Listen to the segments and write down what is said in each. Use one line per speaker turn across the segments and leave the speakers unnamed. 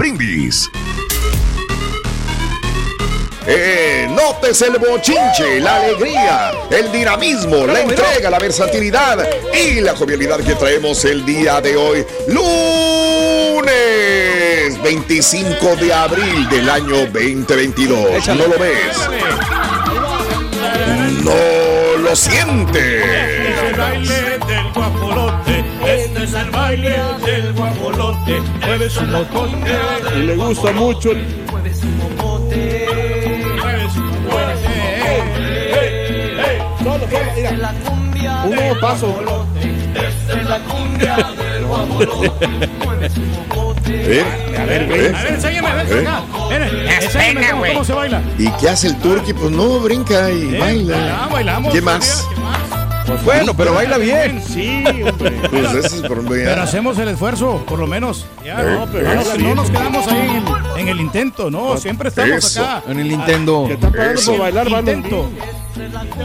Brindis. Eh, notes el bochinche, la alegría, el dinamismo, la entrega, la versatilidad y la jovialidad que traemos el día de hoy, lunes 25 de abril del año 2022. ¿No lo ves? No lo sientes.
Es el baile del guajolote. Mueve su mocote.
Y le gusta mucho el
Mueve su mocote. Mueve su mocote.
Solo, solo, mira. Un nuevo paso.
Esta es la cumbia del guajolote. Mueve su mocote.
A ver,
¿Eh?
ven.
A ver, enséñame, ven
¿Eh?
acá. Enséñame cómo, cómo se baila.
¿Y qué hace el turqui? Pues no, brinca y
Eh,
baila.
bailamos, bailamos.
¿Qué más?
¿Qué más?
Pues
Bueno, pero baila bien.
Sí, hombre.
Pues ese es por
Pero hacemos el esfuerzo, por lo menos. Ya,
Eh,
no, pero no, nos-
sí.
no nos quedamos ahí en el, en el intento, no, siempre estamos
Eso.
acá.
En el Nintendo.
Que está pagando
Eso.
por bailar, van
Intento.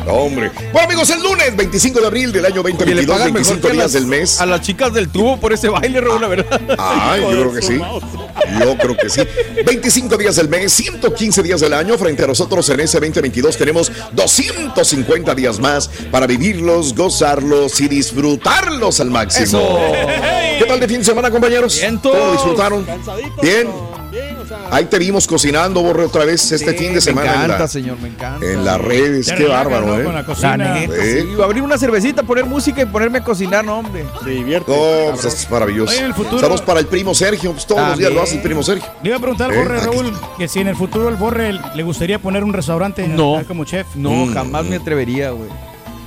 No, hombre. Bueno, amigos, el lunes 25 de abril del año
Que le
2022,
pagan mejor
25
que a
días
las,
del mes.
a las chicas del tubo por ese baile, Raúl, la verdad.
Ay, yo creo que sí. Yo creo que sí. 25 días del mes, 115 días del año. Frente a nosotros en ese 2022 tenemos 250 días más para vivirlos, gozarlos y disfrutarlos al máximo.
Eso.
¿Qué tal de fin de semana, compañeros?
Vientos.
¿Cómo disfrutaron? Bien. Ahí te vimos cocinando, Borre, otra vez este
Sí,
fin de semana.
Me
en
encanta,
la-
señor, me encanta.
En las redes, qué bárbaro,
¿no?
¿eh?
Con la
La
cocina.
neta,
Sí.
sí. Abrir una cervecita, poner música y ponerme a cocinar, no, hombre.
Se divierte.
No, pues es maravilloso.
Oye, en el futuro-
Saludos para el primo Sergio, pues todos los días lo hace el primo Sergio.
Le iba a preguntar al
Eh,
Borre, Raúl, que si en el futuro el Borre le gustaría poner un restaurante
No.
como chef.
No,
Mm.
jamás me atrevería, güey.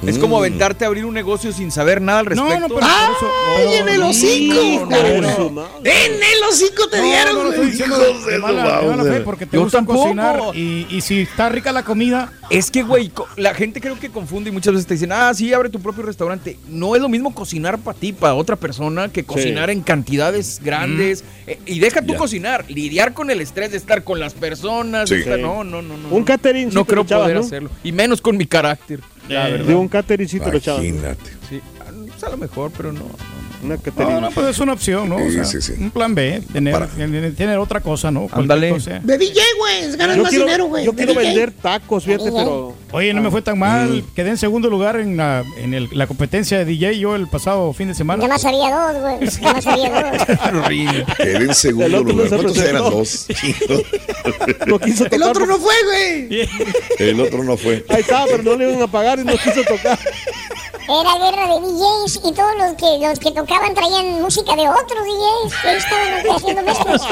Es como
Mm.
aventarte a abrir un negocio sin saber nada al
No,
respecto.
no, pero por eso.
¡Ay, en el hocico! No. En el hocico te
No,
dieron,
no porque te
Yo
gusta
tampoco.
cocinar y, y si está rica la comida,
Es que, güey, la gente creo que confunde y muchas veces te dicen, ah, sí, abre tu propio restaurante. No es lo mismo cocinar para ti, para otra persona, que cocinar en cantidades grandes. Eh, y deja tú
Ya.
cocinar, lidiar con el estrés de estar con las personas.
Sí.
estar-
Sí.
no, no, no, no.
Un
no.
catering sí
No creo poder
¿no?
hacerlo. Y menos con mi carácter. La
Eh,
verdad.
De un catericito lo echaba.
Imagínate.
Sí. A lo mejor, pero no. no.
Una
no, no, pues es una opción, ¿no? O
Sí,
sea,
sí, sí.
Un plan B, tener,
Para-
tener, otra cosa, ¿no?
Ándale.
De DJ, güey, ganas
Yo
más
quiero,
dinero, güey.
yo quiero
DJ.
vender tacos, fíjate, pero.
Oye, no me fue tan mal. Quedé en segundo lugar en la, en el- la competencia de DJ yo el pasado fin de semana.
Ya más había dos, güey. Ya más había dos.
Quedé en segundo
no
lugar.
se
¿Cuántos eran? Dos.
No quiso tocar.
El otro no fue, güey.
El otro no fue.
Ahí estaba, pero no le iban a pagar y no quiso tocar.
Era guerra de DJs y todos los que los que tocaban traían música de otros DJs. Y ahí estaban haciendo mezclas.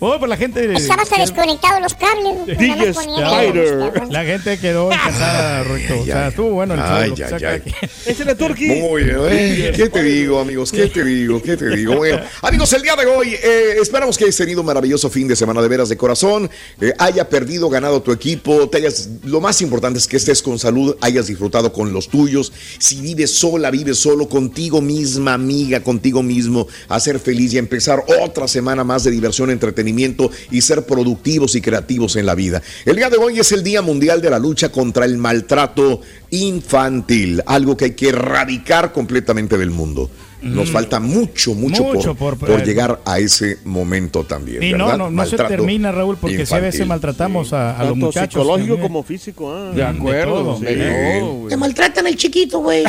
Oh, pues la gente.
Estaba hasta desconectado los cables.
DJ Spider.
la
gente quedó encantada, Ruito. O sea, estuvo bueno el show,
Ay, ay, ay.
Ese era Turkey.
Muy bien. eh, ¿Qué te digo, amigos? ¿Qué te digo? ¿Qué te digo? Bueno, amigos, el día de hoy eh, esperamos que hayas tenido un maravilloso fin de semana de veras de corazón. eh, haya perdido, ganado tu equipo. Te hayas, lo más importante es que estés con salud, hayas disfrutado con los tuyos. Si vives sola, vives solo, contigo misma, amiga, contigo mismo, a ser feliz y a empezar otra semana más de diversión, entretenimiento y ser productivos y creativos en la vida. El día de hoy es el Día Mundial de la Lucha contra el Maltrato Infantil, algo que hay que erradicar completamente del mundo. Nos falta mucho, mucho,
Mucho
por,
por-
por llegar a ese momento también.
Y no,
¿verdad?
no, no se termina, Raúl, porque si a veces
infantil.
maltratamos a, a los
Tanto
muchachos.
psicológico
también.
como físico. Ah.
De acuerdo. de todo.
Te maltratan al chiquito, güey.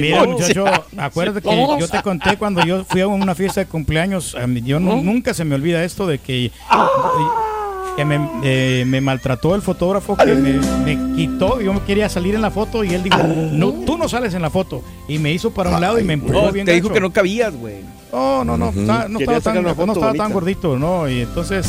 Mira, muchacho, acuérdate que yo te conté cuando yo fui a una fiesta de cumpleaños, yo nu- nunca se me olvida esto de que, que me, eh, me maltrató el fotógrafo, que me, me quitó, yo me quería salir en la foto y él dijo, no, tú no sales en la foto. Y me hizo para un lado y me empujó
No,
bien
te dijo que no cabías, güey.
No, no, no, no
Quería
estaba, tan,
sacar una
no estaba tan
bonita.
gordito, ¿no? Y entonces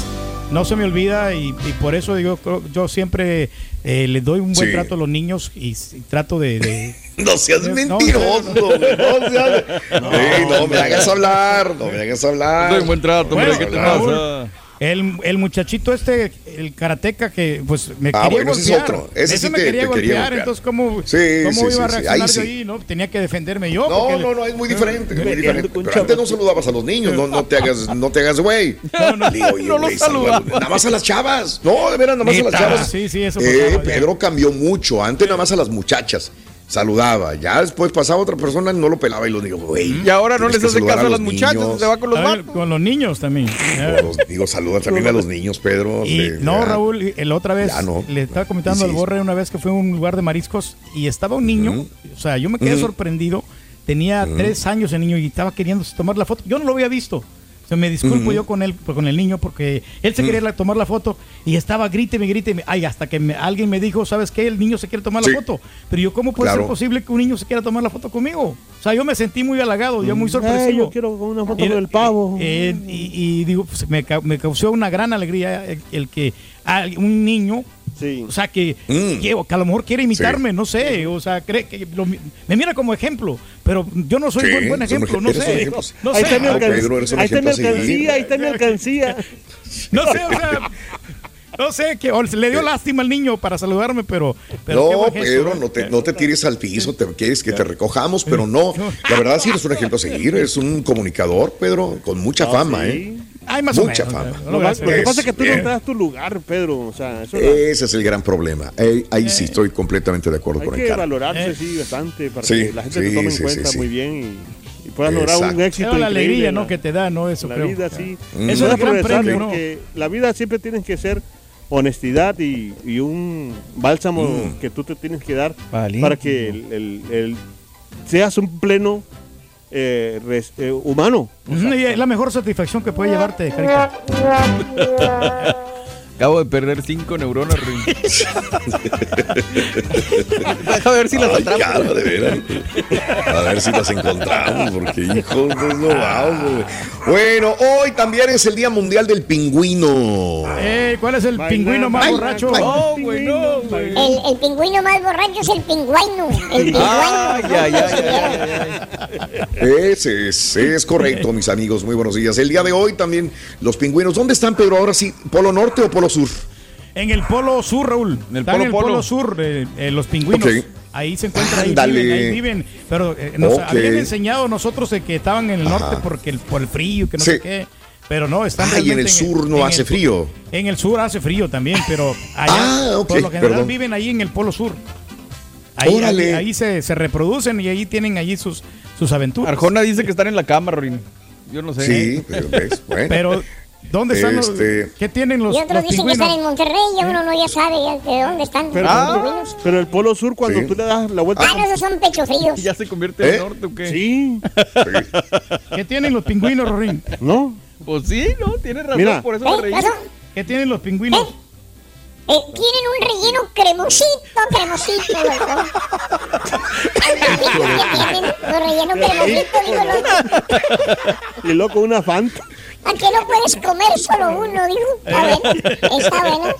no se me olvida y, y por eso yo, yo siempre eh, les doy un buen
Sí.
trato a los niños y, s- trato de... de-
No seas
No,
mentiroso,
no,
güey, no seas- Ey, no me hagas hablar, no me hagas hablar.
Doy un buen trato, hombre,
Bueno,
¿qué te
Raúl,
pasa?
El, el muchachito este, el karateca que pues me
Ah,
quería
bueno, ese es
golpear.
otro. Ese sí
me
te-
quería
te quería
golpear,
golpear.
entonces ¿cómo,
Sí,
cómo
sí,
iba a reaccionar
ahí
yo ahí? ¿no? Tenía que defenderme yo.
No,
porque
no, no, es muy diferente, es muy
Peleando
diferente.
con
Pero antes no saludabas a los niños, no, no te hagas, no te hagas güey. Digo,
no los
saluda-
saludaba.
Nada más a las chavas. No, de veras, nada más a las chavas.
sí, sí, eso
Eh,
pasaba ya.
Pedro cambió mucho. Antes nada más a las muchachas. Saludaba. Ya después pasaba otra persona, no lo pelaba y lo digo, güey.
Y ahora no les hace caso a
los
las muchachas,
niños.
se va con los
ver, con los niños también.
Los- digo, saluda también a los niños, Pedro.
Y no,
ya.
Raúl, el otra vez
Ya no.
le estaba comentando
Sí,
al. Borre una vez que fue a un lugar de mariscos y estaba un niño, o sea, yo me quedé sorprendido, tenía tres años el niño y estaba queriendo tomar la foto. Yo no lo había visto. O sea, me disculpo yo con él, con el niño, porque él se quería tomar la foto y estaba gríteme, gríteme. Ay, hasta que me- alguien me dijo, ¿sabes qué? El niño se quiere tomar
Sí.
la foto. Pero yo, ¿cómo puede
Claro.
ser posible que un niño se quiera tomar la foto conmigo? O sea, yo me sentí muy halagado, yo muy sorpresivo.
Ay, yo quiero una foto
Y-
del pavo.
eh, y, y digo, pues, me, me causó una gran alegría el, el que un niño,
Sí.
o sea, que,
Mm.
que, que a lo mejor quiere imitarme, no sé, o sea, cree que lo- me mira como ejemplo, pero yo no soy
Sí,
buen, buen ejemplo,
ej-
no sé, no
ahí
sé,
está
Ah. Pedro,
Ahí está mi alcancía, ahí está mi alcancía.
no sé, o sea, no sé, que o le dio lástima al niño para saludarme, pero,
No, Pedro,
¿eh?
no te, no te tires al piso, te quieres que te recojamos, pero no. La verdad sí eres un ejemplo a seguir, eres un comunicador, Pedro, con mucha fama, ¿eh?
Ay, más o
mucha
menos,
fama.
no lo
Lo más- que pasa es que tú no
bien.
te das tu lugar, Pedro. O sea, eso
Ese es el gran problema. Eh, ahí sí estoy completamente de acuerdo
hay
con el
que
cara.
valorarse,
Eh.
sí, bastante, para
Sí,
que la gente
sí,
te tome en
sí,
cuenta
sí, sí.
muy bien y, y puedas lograr un éxito
Era la alegría, ¿no?
la-
Que te da, ¿no? Eso
la
creo.
vida, sí.
Mm.
Eso es el gran premio, ¿no?
porque la vida siempre tienes que ser honestidad y, y un bálsamo
Mm.
que tú te tienes que dar
Valiente.
para que el, el- el- seas un pleno eh, res- eh, humano.
Y es la mejor satisfacción que puede llevarte, Carita.
Acabo de perder cinco neuronas, Rin. Deja ver si las
Ay, de veras. A ver si las encontramos, porque hijos de no vamos. Bueno, hoy también es el Día Mundial del Pingüino.
Eh, ¿Cuál es el pingüino más borracho?
No, güey, no, güey.
El, el pingüino más borracho es el pingüino. El pingüino.
Ay, ay, ay, ay, ay, ay.
Ese es, es correcto, mis amigos. Muy buenos días. El día de hoy también los pingüinos. ¿Dónde están, Pedro? Ahora sí, ¿Polo Norte o Polo Sur?
En el polo sur, Raúl.
En el polo
en el polo,
polo.
sur, eh, eh, los pingüinos.
Ok.
Ahí se encuentran, ahí viven, ahí viven. Pero eh, nos
Ok.
habían enseñado nosotros que estaban en el norte
Ajá.
porque el, por el frío, que no
Sí.
sé qué. Pero no, están
Ah, y en el sur no
en
hace
el-
frío.
En el sur hace frío también, pero allá
Ah, ok,
por lo general
perdón.
viven ahí en el polo sur. Ahí,
Órale.
ahí, ahí se, se reproducen y ahí tienen allí sus, sus aventuras.
Arjona dice que están en la cama, Rin. Yo no sé.
Sí, pero ves, bueno.
Pero, ¿dónde están los,
Este-
¿Qué tienen los,
Y otros
los
dicen que están en
pingüinos?
Monterrey y uno no ya sabe ya de dónde están
Pero,
los pingüinos.
pero el polo sur, cuando
Sí.
tú le das la vuelta.
Ah, no, esos son pecho fríos.
¿Y ya se convierte en
¿Eh?
el norte o qué?
Sí,
¿Qué tienen los pingüinos, Rorín?
¿no?
Pues sí, no, tienes razón,
Mira.
por eso me
¿Eh?
reí.
¿Eso?
¿Qué tienen los pingüinos?
Eh, tienen un relleno cremosito, cremosito, loco. ¿Qué tienen? Los relleno cremosito, digo, loco.
Y loco, una Fanta.
¿A no puedes comer solo uno, digo? Está bueno, está bueno.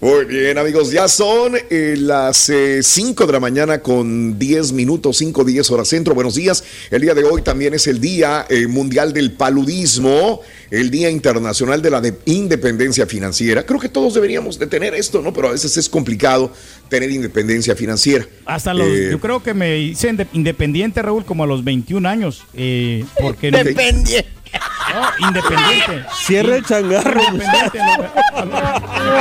Muy bien, amigos, ya son eh, las 5 de la mañana con 10 minutos, 5, 10 horas centro. Buenos días. El día de hoy también es el Día eh, Mundial del Paludismo, el Día Internacional de la de- Independencia Financiera. Creo que todos deberíamos de tener esto, ¿no? Pero a veces es complicado tener independencia financiera.
Hasta los,
Eh,
yo creo que me hice inde- independiente, Raúl, como a los 21 años. Eh, porque no,
Depende.
No, independiente.
Cierra el changarro.
Independiente. a los-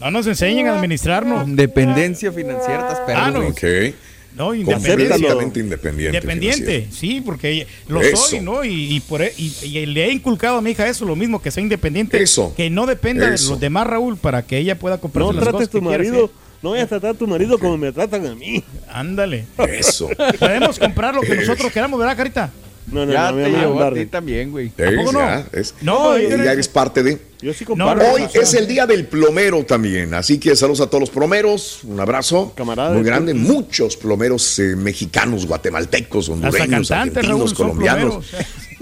No nos enseñen a administrarnos.
Dependencia financiera, estás perro,
Ah, no.
güey.
Ok.
No, independiente.
Completamente independiente.
Independiente,
financiero.
sí, porque lo
Eso.
soy, ¿no? Y, y por, e- y, y le he inculcado a mi hija eso, lo mismo, que sea independiente.
Eso.
Que no dependa de los demás, Raúl, para que ella pueda comprar
No
las
trates
cosas
tu
que quiera
marido. No vayas a tratar a tu marido como me tratan a mí.
Ándale.
Eso.
Podemos comprar lo que nosotros queramos, ¿verdad, Carita?
No, no,
ya
no,
te llevó a ti también, güey.
No?
ya, es-
No,
ya
yo-
eres parte de.
Yo sí
No,
Hoy es el día del plomero también, así que saludos a todos los plomeros, un abrazo
Camarada
muy
de
grande, muchos plomeros eh, mexicanos, guatemaltecos, hondureños,
Raúl,
argentinos,
son
colombianos.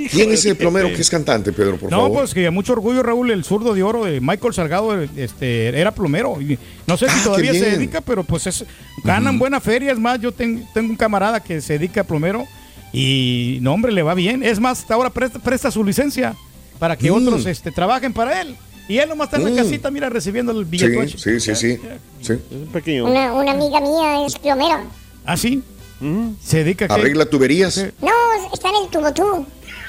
¿Quién es el plomero que es cantante, Pedro, por
No,
favor?
pues que mucho orgullo, Raúl, el zurdo de oro de Michael Salgado este, era plomero. Y no sé
Ah,
si
qué
todavía se dedica, pero pues es, ganan buena feria. Es más, yo ten- tengo un camarada que se dedica a plomero y no, hombre, le va bien. Es más, hasta ahora presta, presta su licencia para que
Mm.
otros este, trabajen para él. Y él nomás está en
Mm.
la casita, mira, recibiendo el billete.
sí, sí, sí, sí, sí.
Es un pequeño.
Una, una amiga mía es plomera.
Ah, sí. Se dedica a qué?
Arregla tuberías.
No, está en el tubo tú.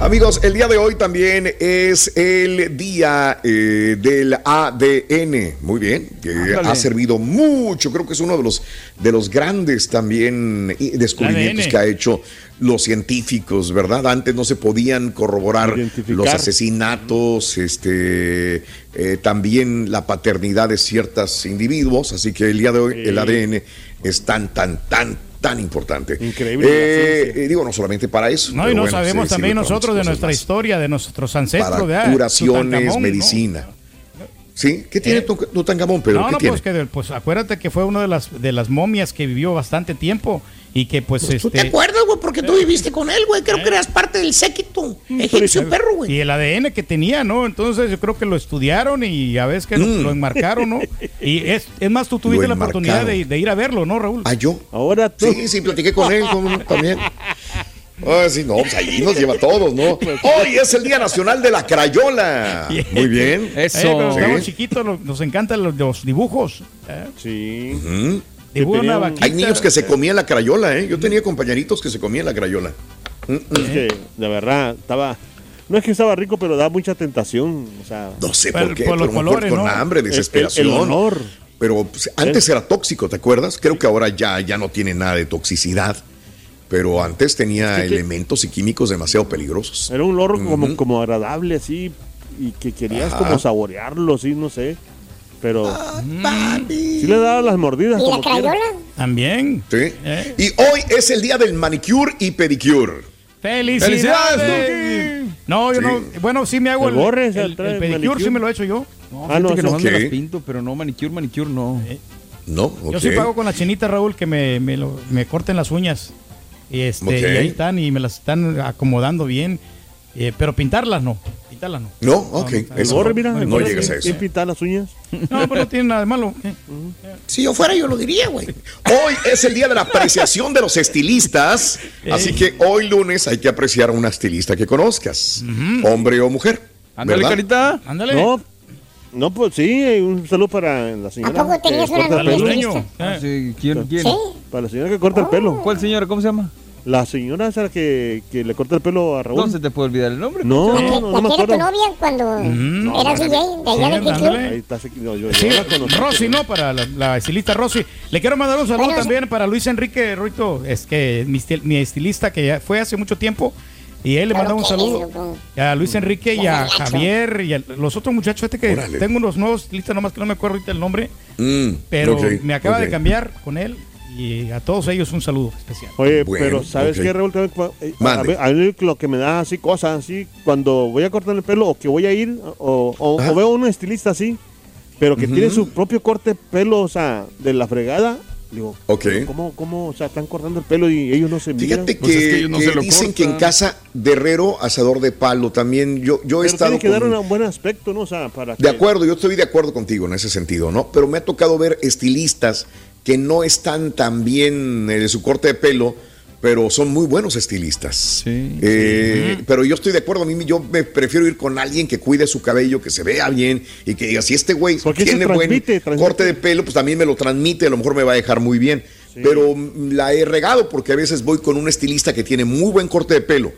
Amigos, el día de hoy también es el día eh, del ADN. Muy bien, que ha servido mucho. Creo que es uno de los de los grandes también descubrimientos que ha hecho los científicos, ¿verdad? Antes no se podían corroborar los asesinatos, este, eh, también la paternidad de ciertos individuos. Así que el día de hoy el ADN es tan, tan, tan, tan importante.
Increíble
Eh, eh, digo, no solamente para eso.
No, y no
bueno,
sabemos también
para
nosotros de nuestra
más.
historia, de nuestros ancestros. de, ah,
Para curaciones,
Tutankamón, ¿no?
¿Sí? ¿Qué tiene
Eh.
tu Tutankamón, Pedro?
No,
¿Qué
no,
tiene?
pues, que, pues acuérdate que fue una de las, de las momias que vivió bastante tiempo y que pues,
¿Tú te
este...
acuerdas, güey? Porque tú viviste con él, güey. Creo que eras parte del séquito egipcio perro, güey.
Y el ADN que tenía, ¿no? Entonces yo creo que lo estudiaron y a veces que lo,
Mm.
lo enmarcaron, ¿no? Y es, es más, tú tuviste la oportunidad de, ir a verlo, ¿no, Raúl?
¿Ah, yo?
Ahora tú.
Sí, sí, platiqué con él como- también. Ah, sí, no, pues ahí nos lleva a todos, ¿no? Hoy es el Día Nacional de la Crayola. Muy bien.
Eh,
Eso.
cuando
Sí.
estábamos chiquitos nos encantan los, los dibujos. ¿eh?
Sí.
Mm.
Dibuja una
tenían-
vaquita.
Hay niños que se comían la crayola, ¿eh? Yo tenía compañeritos que se comían la crayola. Mm, mm.
Es que, de verdad, estaba. No es que estaba rico, pero da mucha tentación. O sea,
No sé
Por-
por qué,
por los
pero
colores,
con
¿no?
hambre,
el-
desesperación.
El, olor.
Pero pues, antes era tóxico, ¿te acuerdas? Creo que ahora ya, ya no tiene nada de toxicidad. Pero antes tenía
Es que-
elementos y químicos demasiado peligrosos.
Era un olor como,
Ujú.
como agradable, así. Y que querías
Ajá.
como saborearlo, sí, no sé. Pero
Ah,
sí le daba las mordidas.
¿Y la
como
crayola?
También.
¿Sí?
¿Eh?
Y hoy es el día del manicure y pedicure.
¡Felicidades!
¡Felicidades,
No, yo
Sí.
no. Bueno, sí me hago
El
el, el, pedicure,
manicure.
sí me lo he hecho yo.
No,
Ah, no,
que me
qué.
las pinto, pero no manicure, manicure no.
¿No?
Yo
Ok.
sí pago con la chinita, Raúl, que me, me, lo- me corten las uñas. Y, este, y ahí están y me las están acomodando bien. Eh, pero pintarlas no. Pintarlas no.
No, ok.
no,
El
no. llegas a
¿quién-
eso.
quién pinta las uñas?
No, pero no tiene nada de malo. Eh,
Si yo fuera, yo lo diría, güey.
Hoy es el día de la apreciación de los estilistas. Así que hoy lunes hay que apreciar a una estilista que conozcas, hombre o mujer.
Ándale, carita.
Ándale.
No, no, pues sí, un saludo para la señora.
¿A poco tenías una novia.
Ah, sí, ¿Quién? quién?
Sí.
Para la señora que corta el pelo.
¿Cuál señora? ¿Cómo se llama?
La señora esa que, que le corta el pelo a Raúl.
¿Dónde se te puede olvidar el nombre?
No,
¿La que,
no, no, me
era tu
acuerdo.
novia cuando eras DJ de allá
Sí,
de
ándale.
Ahí está, no, yo, yo
Sí, Rosy, ¿no? Para la, la estilista Rosy. Le quiero mandar un saludo
Bueno,
también para Luis Enrique Ruito, es que mi, estil- mi estilista que ya fue hace mucho tiempo. Y él le manda un saludo a Luis Enrique y a. Javier y a los otros muchachos. Este que tengo unos nuevos estilistas, nomás que no me acuerdo ahorita el nombre.
Mm,
Pero me acaba de cambiar con él. Y a todos ellos un saludo especial.
Oye,
Bueno,
pero ¿sabes qué, Raúl? Eh, A, mí lo que me da así cosas, así, cuando voy a cortar el pelo o que voy a ir, o, o- o veo a un estilista así, pero que tiene su propio corte de pelo, o sea, de la fregada, digo,
Ok.
pero ¿cómo, cómo, o sea, están cortando el pelo y ellos no se miran?
Fíjate que,
Pues es que ellos no
que
se lo
dicen que en casa de herrero, asador de palo, también yo, yo he
Pero
estado
tiene que dar
con-
un buen aspecto, ¿no? O sea, para que...
De acuerdo, yo estoy de acuerdo contigo en ese sentido, ¿no? Pero me ha tocado ver estilistas que no están tan bien eh, de su corte de pelo, pero son muy buenos estilistas.
Sí,
Eh, Pero yo estoy de acuerdo, a mí yo me prefiero ir con alguien que cuide su cabello, que se vea bien y que diga, si este güey tiene buen
transmite,
corte de pelo, pues también me lo transmite, a lo mejor me va a dejar muy bien. Pero mm, la he regado porque a veces voy con un estilista que tiene muy buen corte de pelo.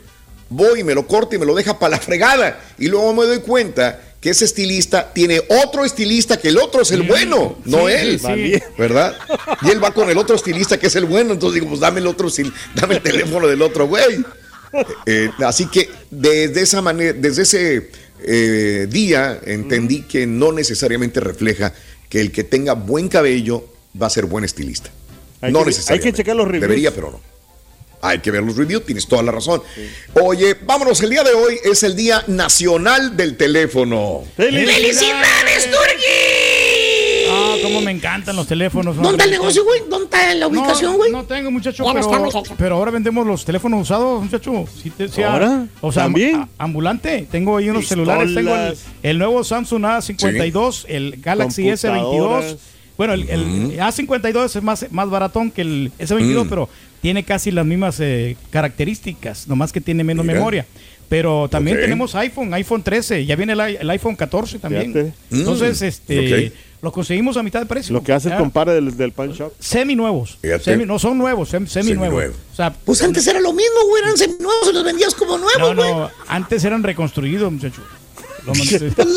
Voy y me lo corta y me lo deja para la fregada. Y luego me doy cuenta que ese estilista tiene otro estilista que el otro es el bueno, no
Sí,
él.
sí.
¿Verdad? Y él va con el otro estilista que es el bueno. Entonces digo, pues dame el otro, dame el teléfono del otro güey.
Eh, así que desde esa manera, desde ese eh, día entendí que no necesariamente refleja que el que tenga buen cabello va a ser buen estilista.
Hay
no
que-
necesariamente.
hay que checar los reviews.
Debería, pero no. Hay que ver los reviews, tienes toda la razón. Oye, vámonos, el día de hoy es el Día Nacional del Teléfono.
¡Felicidades, Turki!
Ah, cómo me encantan los teléfonos.
¿Dónde está el negocio, güey? ¿Dónde está la ubicación, güey?
No tengo, muchacho,
no
pero,
está,
pero ahora vendemos los teléfonos usados, muchacho. Sí te- sí,
¿Ahora?
O sea,
¿También?
am- a- ambulante. Tengo ahí unos
Pistolas.
celulares. Tengo el, el nuevo Samsung A52, el Galaxy
Computadoras.
S22. Bueno, el, el A52 es más, más baratón que el S22,
Mm.
pero tiene casi las mismas eh, características, nomás que tiene menos
Mira.
memoria. Pero también tenemos iPhone, iPhone 13, ya viene el, iPhone 14 también.
Fíjate.
Entonces,
Mm,
este,
ok.
lo conseguimos a mitad de precio.
Lo que hace el compadre del, del pan shop.
semi nuevos. Semi, no son nuevos, sem- semi nuevos.
Seminuevos.
O sea,
Pues antes era lo mismo, güey. Eran seminuevos y los vendías como
no,
nuevos, güey.
no, antes eran reconstruidos, muchachos.
Los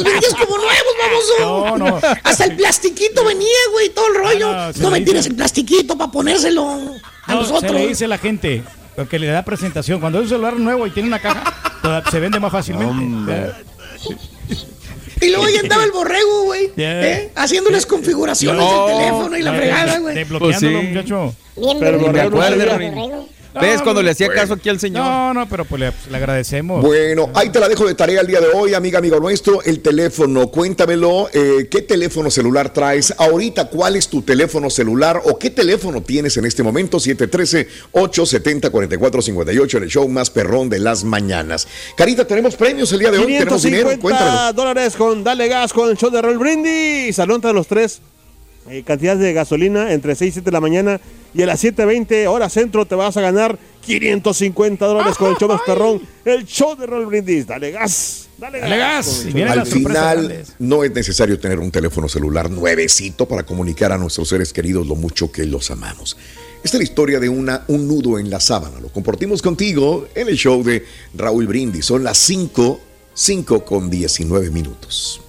vendías como nuevos,
No,
baboso.
no.
Hasta el plastiquito venía, güey, todo el rollo.
Ah, no, se
no
le
me tires
dice-
el plastiquito para ponérselo a
No,
nosotros.
se le dice la gente lo que le da presentación. Cuando es un celular nuevo y tiene una caja, toda- se vende más fácilmente.
Y luego ya andaba el borrego, güey.
Yeah.
¿eh? Haciendo las configuraciones
No.
del teléfono y la fregada, güey.
Desbloqueándolo,
Pues sí.
muchacho.
Bien,
Pero
bien,
Borrego
bien,
no
bien,
sabía.
Borrego.
¿Ves
No,
cuando le hacía
bueno.
caso aquí al señor?
No, no, pero pues le, le agradecemos.
Bueno, ahí te la dejo de tarea el día de hoy, amiga, amigo nuestro. El teléfono, cuéntamelo. eh, ¿Qué teléfono celular traes ahorita? ¿Cuál es tu teléfono celular o qué teléfono tienes en este momento? 713-870-4458 en el show más perrón de las mañanas. Carita, tenemos premios el día de hoy. Tenemos dinero.
550
Cuéntamelo.
dólares con Dale Gas con el show de Roll Brindis. Salón entre los tres. Eh, cantidad de gasolina entre 6 y 7 de la mañana y a las 7.20 hora centro te vas a ganar 550 dólares con el show más perrón. El show de Roll Brindis. Dale gas. Dale,
Dale gas.
Al final, no es necesario tener un teléfono celular nuevecito para comunicar a nuestros seres queridos lo mucho que los amamos. Esta es la historia de una, un nudo en la sábana. Lo compartimos contigo en el show de Raúl Brindis. Son las 5, 5 con 19 minutos.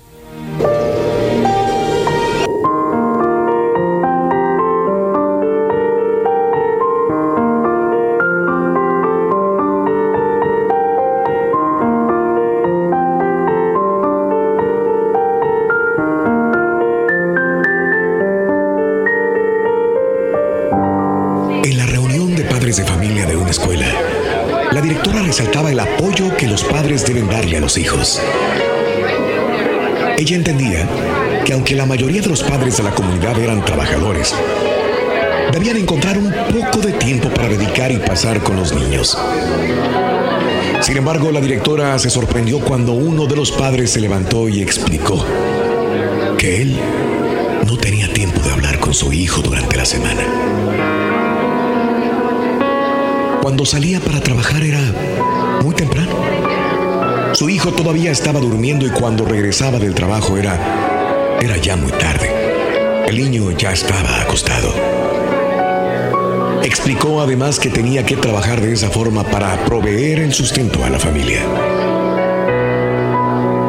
Hijos. Ella entendía que aunque la mayoría de los padres de la comunidad eran trabajadores, debían encontrar un poco de tiempo para dedicar y pasar con los niños. Sin embargo, la directora se sorprendió cuando uno de los padres se levantó y explicó que él no tenía tiempo de hablar con su hijo durante la semana. Cuando salía para trabajar era muy temprano. Su hijo todavía estaba durmiendo y cuando regresaba del trabajo era era ya muy tarde. El niño ya estaba acostado. Explicó además que tenía que trabajar de esa forma para proveer el sustento a la familia.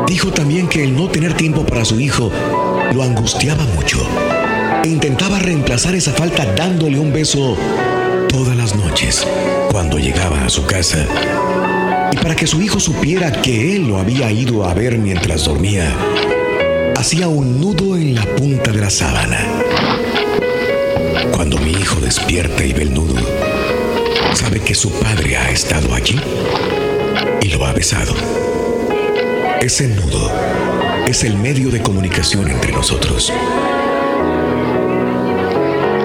Dijo también que el no tener tiempo para su hijo lo angustiaba mucho e intentaba reemplazar esa falta dándole un beso todas las noches cuando llegaba a su casa. Para que su hijo supiera que él lo había ido a ver mientras dormía, hacía un nudo en la punta de la sábana. Cuando mi hijo despierta y ve el nudo, sabe que su padre ha estado allí y lo ha besado. Ese nudo es el medio de comunicación entre nosotros.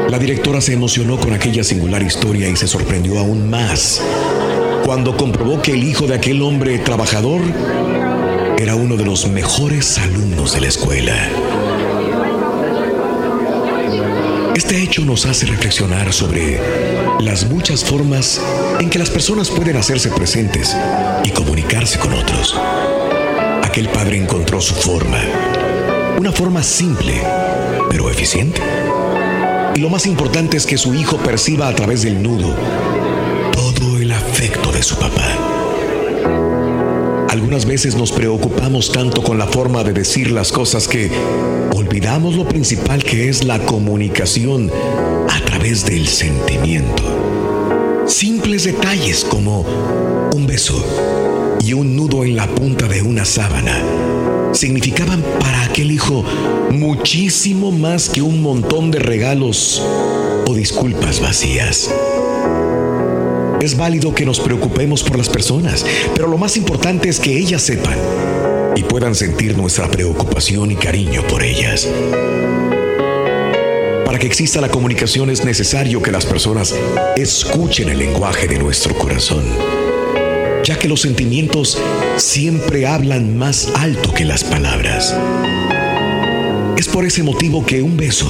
La directora se emocionó con aquella singular historia y se sorprendió aún más cuando comprobó que el hijo de aquel hombre trabajador era uno de los mejores alumnos de la escuela. Este hecho nos hace reflexionar sobre las muchas formas en que las personas pueden hacerse presentes y comunicarse con otros. Aquel padre encontró su forma, una forma simple, pero eficiente. Y lo más importante es que su hijo perciba a través del nudo su papá. Algunas veces nos preocupamos tanto con la forma de decir las cosas que olvidamos lo principal que es la comunicación a través del sentimiento.
Simples detalles como un beso y un nudo en la punta de una sábana significaban para aquel hijo muchísimo más que un montón de regalos o disculpas vacías. Es válido que nos preocupemos por las personas, pero lo más importante es que ellas sepan y puedan sentir nuestra preocupación y cariño por ellas. Para que exista la comunicación es necesario que las personas escuchen el lenguaje de nuestro corazón, ya que los sentimientos siempre hablan más alto que las palabras. Es por ese motivo que un beso,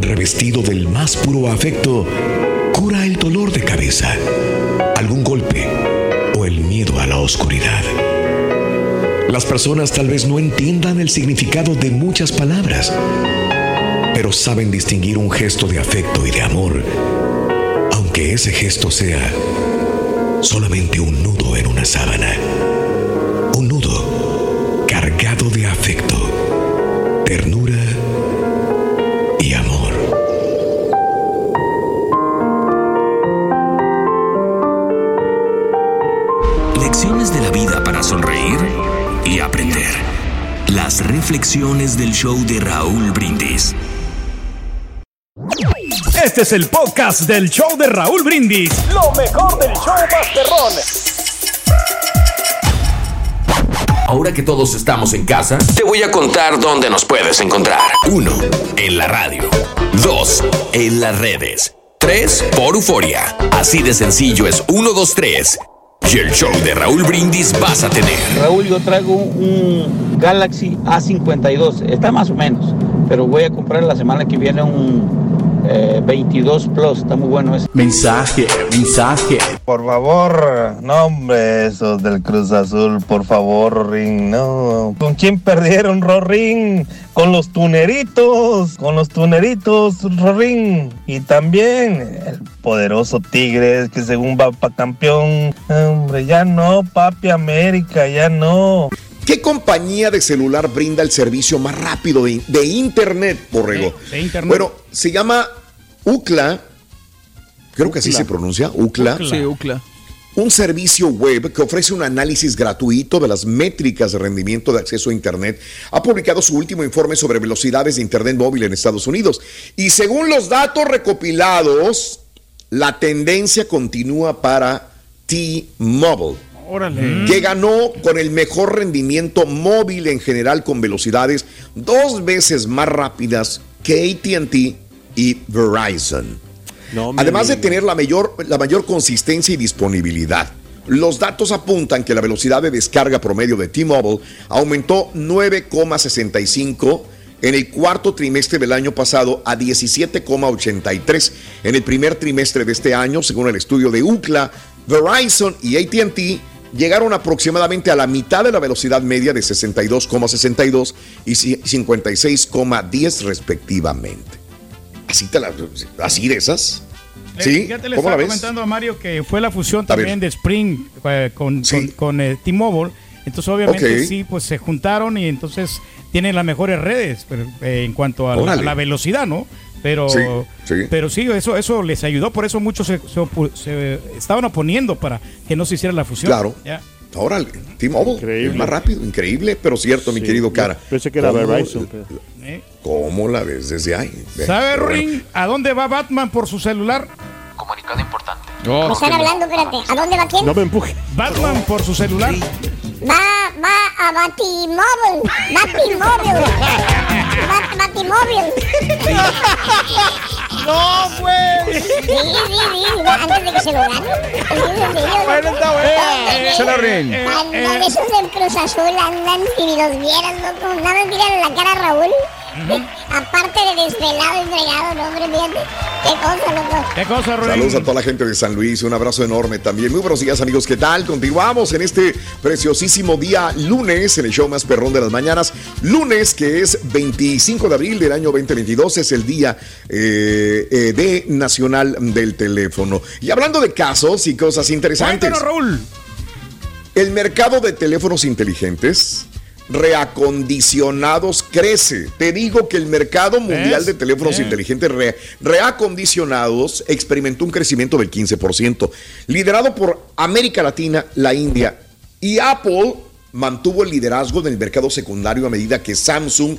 revestido del más puro afecto, cura el dolor de cabeza, algún golpe o el miedo a la oscuridad. Las personas tal vez no entiendan el significado de muchas palabras, pero saben distinguir un gesto de afecto y de amor, aunque ese gesto sea solamente un nudo en una sábana. Un nudo cargado de afecto, ternura
reflexiones del show de Raúl Brindis.
Este es el podcast del show de Raúl Brindis. Lo mejor del show Masterrón.
Ahora que todos estamos en casa, te voy a contar dónde nos puedes encontrar. 1. En la radio. 2. En las redes. 3. Por Euforia. Así de sencillo es 1, 2, 3. Y el show de Raúl Brindis vas a tener.
Raúl, yo traigo un Galaxy A52, está más o menos, pero voy a comprar la semana que viene un eh, 22 Plus, está muy bueno ese.
Mensaje, mensaje.
Por favor, no hombre, esos del Cruz Azul, por favor, Rorín, no. ¿Con quién perdieron, Rorín? Con los tuneritos, con los tuneritos, Rorín. Y también el poderoso Tigres, que según va para campeón. Hombre, ya no, papi América, ya no.
¿Qué compañía de celular brinda el servicio más rápido de, de Internet, Borrego?
De- de Internet.
Bueno, se llama UCLA, creo que así
UCLA.
se pronuncia, UCLA.
Sí, UCLA.
Un servicio web que ofrece un análisis gratuito de las métricas de rendimiento de acceso a Internet. Ha publicado su último informe sobre velocidades de Internet móvil en Estados Unidos. Y según los datos recopilados, la tendencia continúa para T-Mobile
Órale.
que ganó con el mejor rendimiento móvil en general con velocidades dos veces más rápidas que ATT y Verizon.
No
Además de tener la mayor, la mayor consistencia y disponibilidad. Los datos apuntan que la velocidad de descarga promedio de T-Mobile aumentó 9,65 en el cuarto trimestre del año pasado a 17,83 en el primer trimestre de este año, según el estudio de UCLA. Verizon y ATT llegaron aproximadamente a la mitad de la velocidad media de 62,62 y 56,10 respectivamente. Así, te la- así de esas.
Eh,
¿Sí?
Fíjate, le
¿Cómo la
estaba
ves?
comentando a Mario que fue la fusión también de Spring eh, con,
Sí.
con, con, eh, T-Mobile. Entonces, obviamente, sí, pues se juntaron y entonces tienen las mejores redes pero, eh, en cuanto la, a la velocidad, ¿no? Pero
Sí, sí.
pero sí, eso, eso les ayudó, por eso muchos se, se opu- se estaban oponiendo para que no se hiciera la fusión.
Claro.
Ya.
Ahora, T-Mobile, es más rápido, increíble, pero cierto, mi
Sí,
querido
yo
cara.
pensé que era
¿Cómo-
Verizon, pero-
¿Eh?
¿Cómo la ves desde ahí?
¿Sabe,
pero bueno.
Ring, a dónde va Batman por su celular?
Comunicado importante.
Me están hablando, espérate. ¿A dónde va quién?
No me empuje.
Batman por su celular.
Va, va a Batimóvil. Batimóvil. Bat- Batimóvil.
No, güey.
Sí, sí, sí. Antes de que se lo ganen.
Bueno, está bueno. Se ring.
Andan esos del Cruz Azul, andan, si los vieran, loco. Nada miran la cara a Raúl. Aparte de desvelado, entregado, no, hombre, fíjate. Qué cosa, loco.
¿Qué cosa?
Saludos a toda la gente de San Luis, un abrazo enorme también. Muy buenos días amigos, ¿qué tal? Continuamos en este preciosísimo día lunes, en el show más perrón de las mañanas. Lunes, que es 25 de abril del año 2022, es el día eh, eh, de Nacional del Teléfono. Y hablando de casos y cosas interesantes.
Cuéntanos, Raúl.
El mercado de teléfonos inteligentes reacondicionados crece. Te digo que el mercado mundial de teléfonos inteligentes re- reacondicionados experimentó un crecimiento del 15%, liderado por América Latina, la India y Apple mantuvo el liderazgo del mercado secundario a medida que Samsung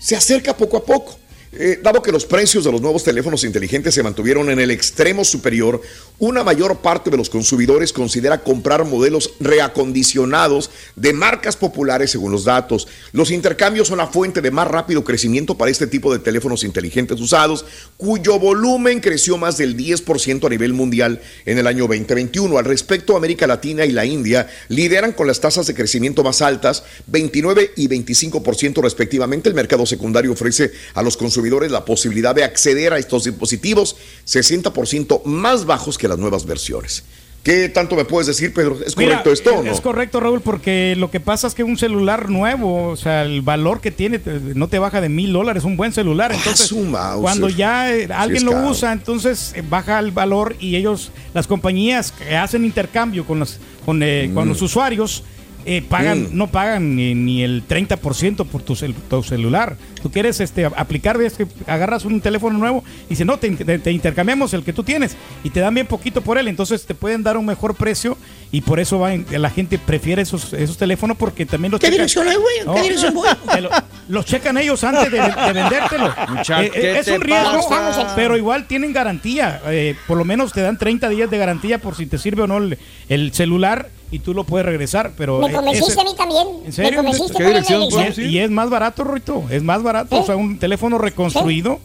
se acerca poco a poco. Eh, dado que los precios de los nuevos teléfonos inteligentes se mantuvieron en el extremo superior, una mayor parte de los consumidores considera comprar modelos reacondicionados de marcas populares según los datos. Los intercambios son la fuente de más rápido crecimiento para este tipo de teléfonos inteligentes usados, cuyo volumen creció más del 10% a nivel mundial en el año 2021. Al respecto, América Latina y la India lideran con las tasas de crecimiento más altas, 29 y 25% respectivamente. El mercado secundario ofrece a los consumidores la posibilidad de acceder a estos dispositivos 60% más bajos que las nuevas versiones. ¿Qué tanto me puedes decir, Pedro? ¿Es
Mira,
correcto esto o
es-
no?
Es correcto, Raúl, porque lo que pasa es que un celular nuevo, o sea, el valor que tiene no te baja de mil dólares, un buen celular. Entonces,
su Mauser.
cuando ya eh,
Sí
alguien lo usa, entonces eh, baja el valor y ellos, las compañías que hacen intercambio con los, con, eh, con
Mm.
los usuarios, eh, pagan,
Mm.
no pagan ni, ni el 30% por tu, cel- tu celular. Tú quieres este, aplicar, ves que agarras un teléfono nuevo y dice, no, te, te- te intercambiamos el que tú tienes y te dan bien poquito por él, entonces te pueden dar un mejor precio y por eso va en- la gente prefiere esos, esos teléfonos porque también los
¿Qué
checan-
dirección hay, güey? ¿Qué dirección voy?
lo- los checan ellos antes de, de vendértelo. Eh, eh,
¿qué
es un riesgo,
pasa?
pero igual tienen garantía. eh, por lo menos te dan 30 días de garantía por si te sirve o no el, el celular y tú lo puedes regresar. Pero
Me
eh,
convenciste
ese-
a mí también.
¿En serio?
Me convenciste
¿Qué dirección?
elección.
Y es, y es más barato, Rito. Es más barato. O sea, un teléfono reconstruido.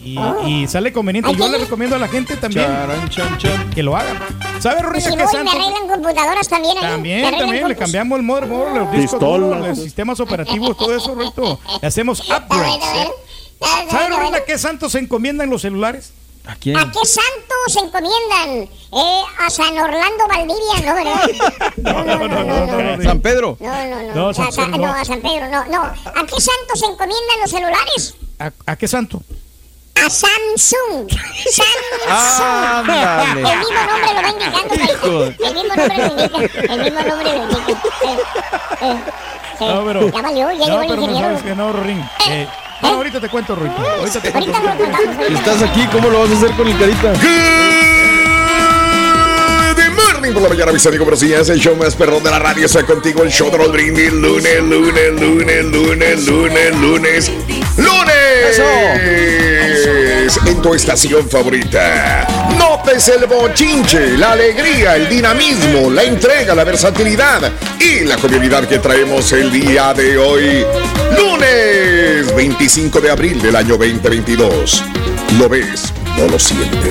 Y, y sale conveniente. Yo le recomiendo a la gente también
Charan, chan, chan.
que lo hagan. ¿Sabes, Rorita,
si
que
voy, me
Santos?
arreglan computadoras también. ahí.
También, también, le cambiamos el motherboard, los discos duros, los sistemas operativos, todo eso, Rito. Le hacemos upgrades. ¿eh?
¿eh?
¿Sabes, Rorita, qué santos se encomiendan los celulares?
¿A quién?
¿A qué santos se encomiendan? Eh, a San Orlando Valdivia, ¿no, verdad? No, no, no, no, no.
San Pedro.
No, no, no.
No,
A
San
Sa-
Pedro,
no,
no.
a San Pedro, no, no. ¿A qué santos se encomiendan los celulares?
¿A, a qué santo?
A Samsung. Samsung.
Ándale.
El mismo nombre lo va indicando. El mismo nombre lo indica. El mismo nombre lo indica. Eh, eh, eh.
No, pero,
Ya valió, ya
no,
llegó el
pero no
ingeniero.
sabes que no, Rorín. Eh, bueno, ahorita te cuento, Rito. Ahorita te cuento.
Ahorita lo contamos.
Si
ahorita
estás aquí, ¿cómo lo vas a hacer con el carita?
Good morning por la mañana, mis amigos. Buenos días. El show más perrón de la radio está contigo. El show de Raúl Brindis. Lunes, lunes, lunes, lunes, lunes, lunes. ¡Lunes! En tu estación favorita. Notes el bochinche, la alegría, el dinamismo, la entrega, la versatilidad y la jovialidad que traemos el día de hoy. Lunes 25 de abril del año 2022. ¿Lo ves? No lo sientes.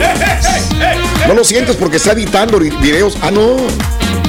No lo sientes porque está editando videos. Ah, no.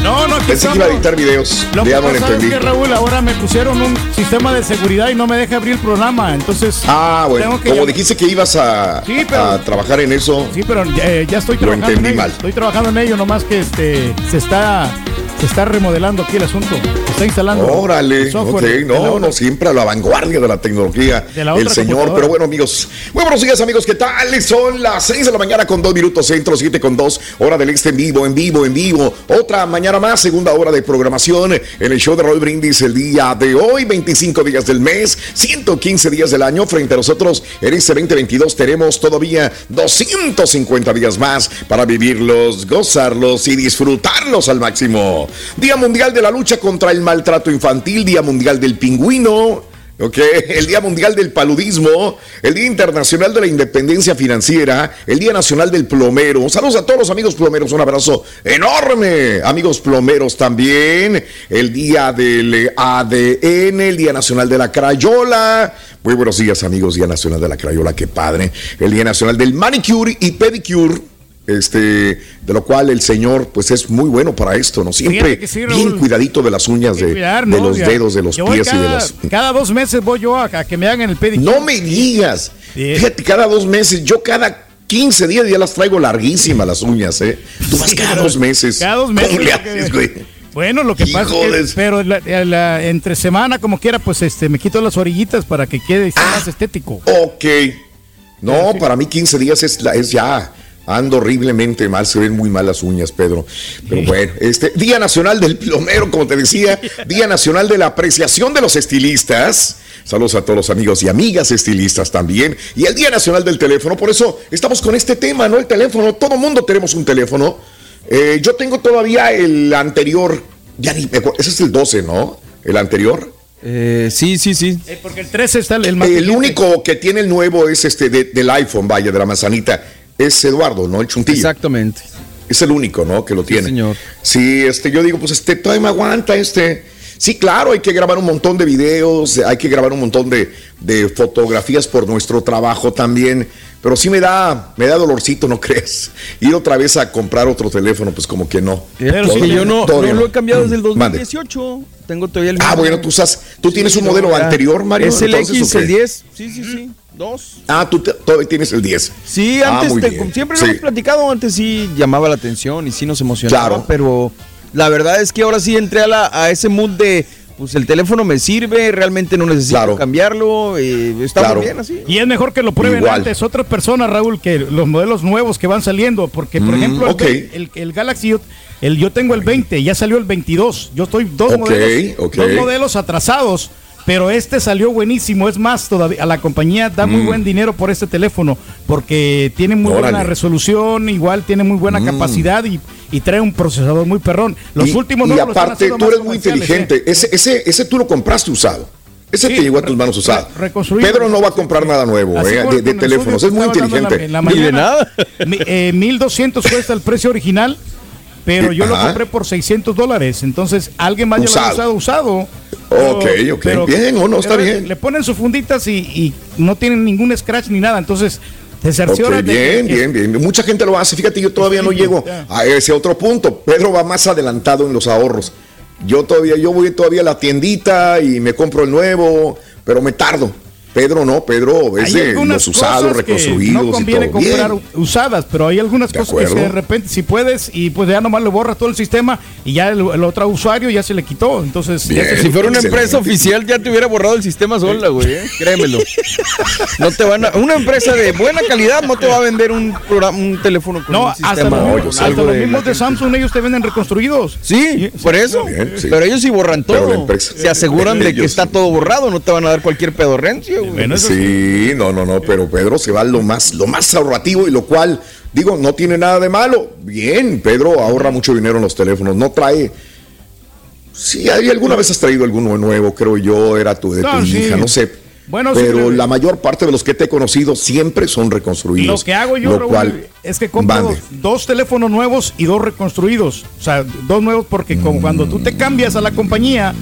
No, no, aquí
Pensé que iba a editar videos.
Lo que
lo
pasa es que Raúl, ahora me pusieron un sistema de seguridad y no me deja abrir el programa. Entonces,
Ah, bueno. Como dijiste que ibas a,
Sí, pero-
a trabajar en eso.
Sí, pero eh, ya estoy
Lo
trabajando en
entendí
ello.
mal.
Estoy trabajando en ello, nomás que este se está se está remodelando aquí el asunto. Se está instalando.
Órale,
software
no, no, siempre a la vanguardia de la tecnología,
De la
el señor. Pero bueno, amigos, muy buenos días, amigos, ¿qué tal? Son las 6 de la mañana con 2 minutos centro, 7 con 2, hora del este en vivo, en vivo, en vivo. Otra mañana más, segunda hora de programación en el show de Roy Brindis el día de hoy, 25 días del mes, 115 días del año. Frente a nosotros en este 2022 tenemos todavía 250 días más para vivirlos, gozarlos y disfrutarlos al máximo. Día Mundial de la Lucha contra el Maltrato Infantil, Día Mundial del Pingüino. Ok, el Día Mundial del Paludismo, el Día Internacional de la Independencia Financiera, el Día Nacional del Plomero. Saludos a todos los amigos plomeros, un abrazo enorme. Amigos plomeros también, el Día del ADN, el Día Nacional de la Crayola. Muy buenos días amigos, Día Nacional de la Crayola, qué padre. El Día Nacional del Manicure y Pedicure. Este, de lo cual el señor, pues es muy bueno para esto, ¿no? Siempre
sí,
bien cuidadito de las uñas, de,
Cuidar,
de los dedos, de los
yo
pies y de
cada,
las.
Cada dos meses voy yo a, a que me hagan el pedicure.
No me digas. Fíjate, cada dos meses, yo cada 15 días ya las traigo larguísimas las uñas, ¿eh? Tú vas cada dos meses.
Cada dos meses.
¿Cómo le haces, güey?
Bueno, lo que pasa es que,
Híjoles.
pero la- la- entre semana, como quiera, pues este, me quito las orillitas para que quede
Ah.
más estético.
Ok. No, para mí 15 días es, la, es ya. Ando horriblemente mal, se ven muy mal las uñas, Pedro. Pero bueno, este Día Nacional del Plomero, como te decía, Día Nacional de la Apreciación de los Estilistas. Saludos a todos los amigos y amigas estilistas también. Y el Día Nacional del Teléfono, por eso estamos con este tema, ¿no? El teléfono, todo mundo tenemos un teléfono. Eh, yo tengo todavía el anterior, ya ni me acuerdo, ese es el 12, ¿no? El anterior.
Eh, sí, sí, sí.
Eh, porque el 13 está el, el más
El único que tiene el nuevo es este de- del iPhone, vaya, de la manzanita. Es Eduardo, ¿no? El chuntillo.
Exactamente.
Es el único, ¿no? Que lo tiene.
señor.
Sí, este, yo digo, pues este, todavía me aguanta este. Sí, claro, hay que grabar un montón de videos, hay que grabar un montón de, de fotografías por nuestro trabajo también. Pero sí me da, me da dolorcito, ¿no crees? Ir otra vez a comprar otro teléfono, pues como que no.
Pero sí, yo no, no lo he cambiado desde el
Mande.
2018. Tengo todavía el
Ah, bueno, tú usas, tú tienes
Sí,
un modelo anterior, Mario.
Es el
entonces,
X,
¿o
el
qué?
10. Sí, sí, sí. Dos.
Ah, tú te- todavía tienes el 10.
Sí,
Ah,
antes te-
bien.
siempre
Sí.
lo hemos platicado, antes sí llamaba la atención y sí nos emocionaba,
Claro.
pero la verdad es que ahora sí entré a, la- a ese mood de, pues el teléfono me sirve, realmente no necesito cambiarlo, eh, está
Claro.
muy bien así.
Y es mejor que lo prueben
Igual.
antes otras personas, Raúl, que los modelos nuevos que van saliendo. Porque, por
Mm,
ejemplo, el- el, el Galaxy, yo- el, yo tengo el 20, ya salió el 22. Yo estoy dos, modelos, dos modelos atrasados. Pero este salió buenísimo. Es más, todavía a la compañía da muy
Mm.
buen dinero por este teléfono. Porque tiene muy buena resolución, igual tiene muy buena
Mm.
capacidad y, y trae un procesador muy perrón. Los
y,
últimos
y
no
aparte, tú eres muy
comerciales, ¿eh?
inteligente. Ese, ese, ese tú lo compraste usado. Ese te llegó a tus manos usado.
reconstruido.
Pedro no va a comprar nada nuevo eh, de, de teléfonos. Es muy inteligente.
la mañana. Mi- eh, 1200 cuesta el precio original, pero yo lo compré por 600 dólares. Entonces, alguien más ya lo
Usado.
ha usado usado.
Ok, ok, bien, o no, está
pero
bien.
Le ponen sus funditas y, y no tienen ningún scratch ni nada. Entonces, te
Ok,
cercioras de
bien, bien, bien. Mucha gente lo hace. Fíjate, yo todavía no llego a ese otro punto. Pedro va más adelantado en los ahorros. Yo todavía, yo voy todavía a la tiendita y me compro el nuevo, pero me tardo. Pedro no, Pedro es de los usados,
que
reconstruidos
No conviene
y todo.
comprar
Bien.
usadas, pero hay algunas
De
cosas que
acuerdo.
de repente si puedes y pues ya nomás le borras todo el sistema y ya el, el otro usuario ya se le quitó. Entonces,
Bien.
Si fuera una empresa oficial ya te hubiera borrado el sistema sola, güey, ¿eh? créemelo. No te van a- una empresa de buena calidad no te va a vender un programa, un teléfono con
No,
un
hasta
sistema.
mismos- hasta
de
los mismos de. Samsung ellos te venden reconstruidos.
Sí, por eso.
Bien, sí.
Pero ellos sí borran
Pero
todo.
la empresa-
Se aseguran de que
Ellos-
está todo borrado, no te van a dar cualquier güey.
Sí, no, no, no, pero Pedro se va lo más, lo más ahorrativo y lo cual, digo, no tiene nada de malo. Bien, Pedro ahorra mucho dinero en los teléfonos, no trae. Sí, hay- alguna vez has traído alguno nuevo, creo yo, era tu de tu
No, sí.
hija, no sé.
Bueno,
pero la mayor parte de los que te he conocido siempre son reconstruidos.
Lo que hago yo,
lo
Raúl,
cual-
es que compro dos, dos teléfonos nuevos y dos reconstruidos. O sea, dos nuevos porque como cuando tú te cambias a la compañía,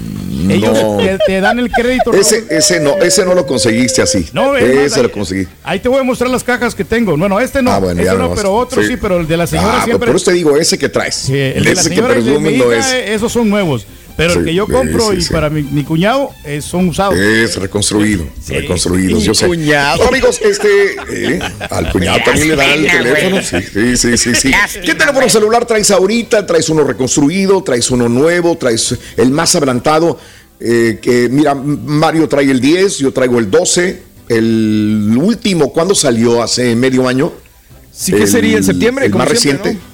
ellos
No.
te, te dan el crédito.
Ese,
Raúl.
ese no, ese no lo conseguiste así.
No, es más,
ese lo
ahí-
conseguí.
Ahí te voy a mostrar las cajas que tengo. Bueno, este no,
Ah, bueno,
este no,
nomás.
pero otro sí.
Sí.
pero el de la señora
Ah,
siempre.
por eso te digo, ese que traes.
el de la
ese que
señora
presumes no es.
eh, esos son nuevos. Pero
Sí,
el que yo compro
sí,
y
sí.
para mi, mi cuñado eh, son usados.
Es reconstruido, reconstruidos, yo sé.
cuñado.
No, amigos, este, eh, al cuñado también le dan el teléfono. Sí, sí, sí, sí, ¿Qué teléfono celular traes ahorita? ¿Traes uno reconstruido? ¿Traes uno nuevo? ¿Traes el más adelantado? Eh, que, mira, Mario trae el 10, yo traigo el 12. El último, ¿cuándo salió? ¿Hace medio año?
Sí, ¿qué sería? ¿En septiembre?
El
Como
más
siempre,
reciente.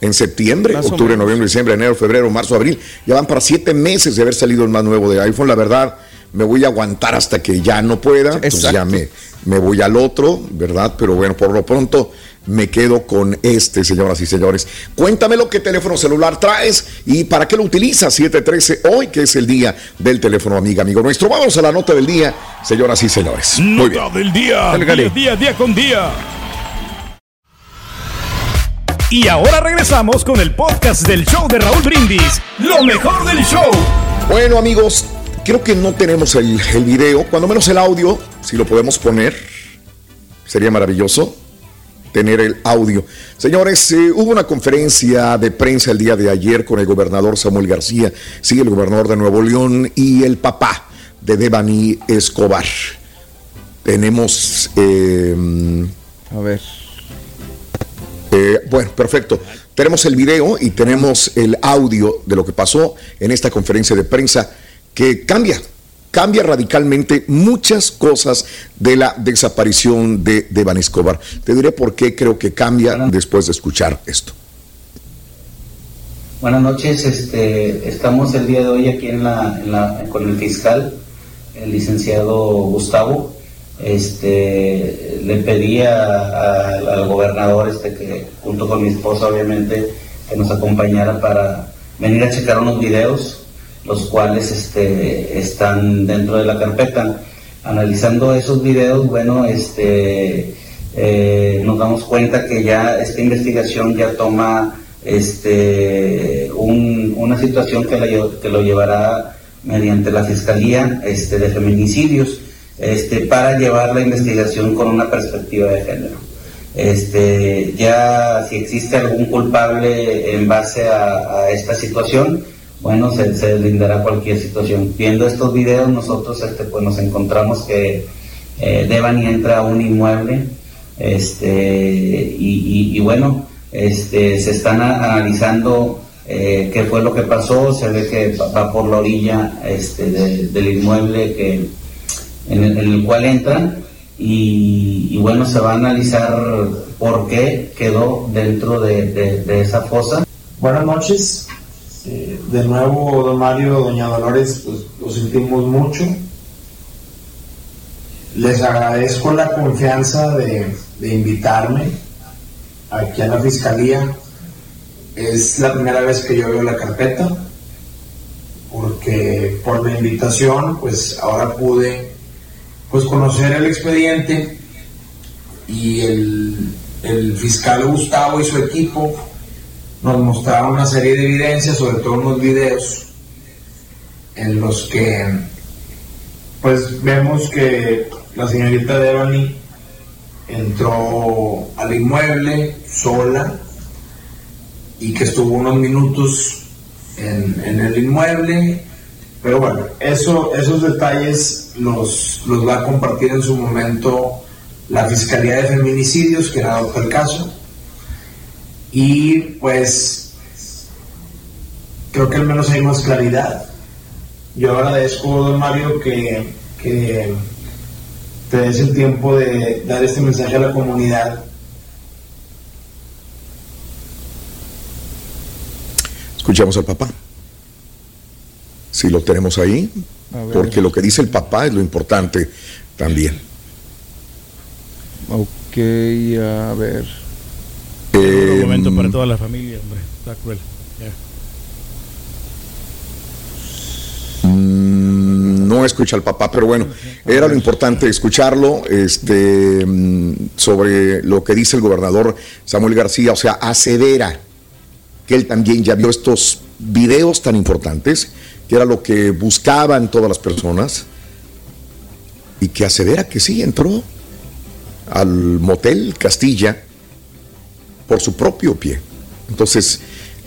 En septiembre,
Más
octubre, noviembre, diciembre, enero, febrero, marzo, abril. Ya van para siete meses de haber salido el más nuevo de iPhone. La verdad, me voy a aguantar hasta que ya no pueda. Entonces ya
Exacto.
me, me voy al otro, ¿verdad? Pero bueno, por lo pronto me quedo con este, señoras y señores. Cuéntamelo qué teléfono celular traes y para qué lo utilizas. 713 hoy, que es el día del teléfono, amiga, amigo nuestro. Vamos a la nota del día, señoras y señores. Muy bien.
Nota del día.
Dale.
Día, día, día con día. Y ahora regresamos con el podcast del show de Raúl Brindis. Lo mejor del show.
Bueno, amigos, creo que no tenemos el, el video, cuando menos el audio, si lo podemos poner, sería maravilloso tener el audio. Señores, eh, hubo una conferencia de prensa el día de ayer con el gobernador Samuel García, sí, el gobernador de Nuevo León y el papá de Devani Escobar. Tenemos... eh,
A ver.
Eh, bueno, perfecto. Tenemos el video y tenemos el audio de lo que pasó en esta conferencia de prensa que cambia, cambia radicalmente muchas cosas de la desaparición de, de Van Escobar. Te diré por qué creo que cambia después de escuchar esto.
Buenas noches, este, estamos el día de hoy aquí en la, en la- con el fiscal, el licenciado Gustavo. Este, le pedí al gobernador, este, que junto con mi esposa obviamente, que nos acompañara para venir a checar unos videos, los cuales este, están dentro de la carpeta. Analizando esos videos, bueno, este, eh, nos damos cuenta que ya esta investigación ya toma un- una situación que, lo llevará mediante la Fiscalía de Feminicidios este, para llevar la investigación con una perspectiva de género. Este, ya si existe algún culpable en base a, esta situación, bueno, se, se deslindará cualquier situación. Viendo estos videos, nosotros este, pues, nos encontramos que eh, Devani entra a un inmueble este, y, y- y bueno, este, se están analizando eh, qué fue lo que pasó, se ve que va- por la orilla este, de- del inmueble que, en, el, en el cual entran y, y bueno, se va a analizar por qué quedó dentro de, de- esa fosa.
Buenas noches. De nuevo, don Mario, doña Dolores, pues lo sentimos mucho. Les agradezco la confianza de, de invitarme aquí a la fiscalía. Es la primera vez que yo veo la carpeta, porque por la invitación, pues ahora pude pues conocer el expediente y el, el fiscal Gustavo y su equipo nos mostraron una serie de evidencias, sobre todo unos videos, en los que pues vemos que la señorita Devani entró al inmueble sola y que estuvo unos minutos en, en el inmueble. Pero bueno, eso, esos detalles los, los va a compartir en su momento la Fiscalía de Feminicidios, que adopta el caso. Y pues creo que al menos hay más claridad. Yo agradezco, don Mario, que, que te des el tiempo de dar este mensaje a la comunidad.
Escuchamos al papá. Si lo tenemos ahí. Porque lo que dice el papá es lo importante también.
Ok, a ver.
Un
Eh,
momento para toda la familia, hombre. Está cruel.
Mm, No escucha al papá, pero bueno, era lo importante escucharlo este, mm, sobre lo que dice el gobernador Samuel García, o sea, asevera que él también ya vio estos videos tan importantes, que era lo que buscaban todas las personas, y que asevera que sí entró al motel Castilla por su propio pie. Entonces,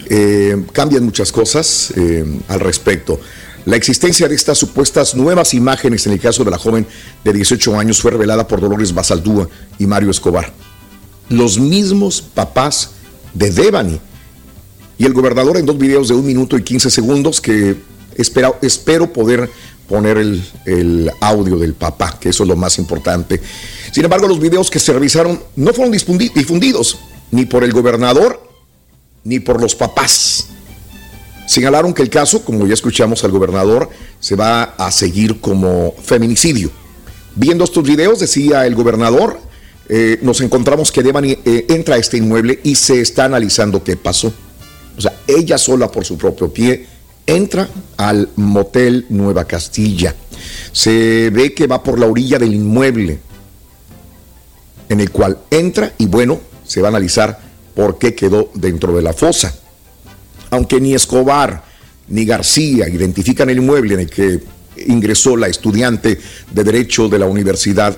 eh, cambian muchas cosas eh, al respecto. La existencia de estas supuestas nuevas imágenes en el caso de la joven de 18 años fue revelada por Dolores Basaldúa y Mario Escobar. Los mismos papás de Devani y el gobernador en dos videos de un minuto y 15 segundos que espera- espero poder poner el, el audio del papá, que eso es lo más importante. Sin embargo, los videos que se revisaron no fueron difundi- difundidos ni por el gobernador ni por los papás. Señalaron que el caso, como ya escuchamos al gobernador, se va a seguir como feminicidio. Viendo estos videos, decía el gobernador, eh, nos encontramos que Devani eh, entra a este inmueble y se está analizando qué pasó. O sea, ella sola por su propio pie entra al motel Nueva Castilla. Se ve que va por la orilla del inmueble en el cual entra y bueno, se va a analizar por qué quedó dentro de la fosa. Aunque ni Escobar ni García identifican el inmueble en el que ingresó la estudiante de Derecho de la Universidad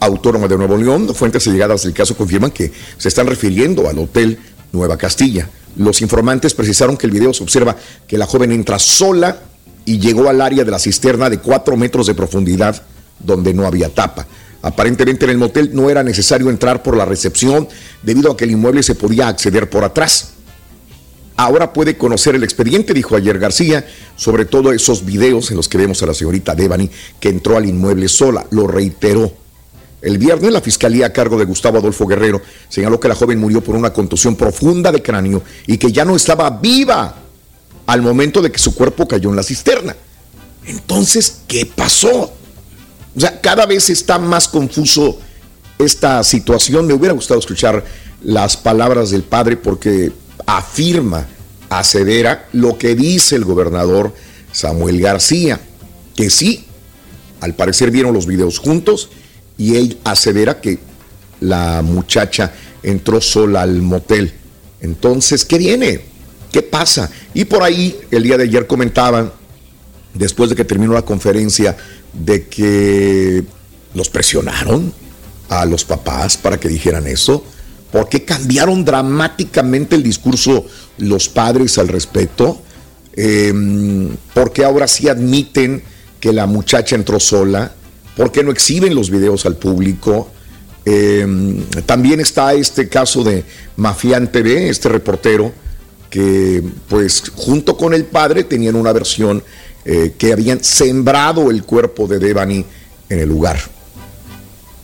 Autónoma de Nuevo León, fuentes allegadas del caso confirman que se están refiriendo al Hotel Nueva Castilla. Los informantes precisaron que el video se observa que la joven entra sola y llegó al área de la cisterna de cuatro metros de profundidad donde no había tapa. Aparentemente en el motel no era necesario entrar por la recepción debido a que el inmueble se podía acceder por atrás. ahora puede conocer el expediente, dijo ayer García, sobre todo esos videos en los que vemos a la señorita Devani que entró al inmueble sola. Lo reiteró. El viernes la fiscalía a cargo de Gustavo Adolfo Guerrero señaló que la joven murió por una contusión profunda de cráneo y que ya no estaba viva al momento de que su cuerpo cayó en la cisterna. Entonces, ¿qué pasó? O sea, cada vez está más confuso esta situación. Me hubiera gustado escuchar las palabras del padre porque afirma, asevera lo que dice el gobernador Samuel García, que sí, al parecer vieron los videos juntos y él asevera que la muchacha entró sola al motel. Entonces, ¿qué viene? ¿Qué pasa? Y por ahí el día de ayer comentaban, después de que terminó la conferencia, de que los presionaron a los papás para que dijeran eso. ¿Por qué cambiaron dramáticamente el discurso los padres al respecto? Eh, ¿Por qué ahora sí admiten que la muchacha entró sola? ¿Por qué no exhiben los videos al público? Em, también está este caso de Mafián TV, este reportero, que pues junto con el padre tenían una versión eh, que habían sembrado el cuerpo de Devani en el lugar.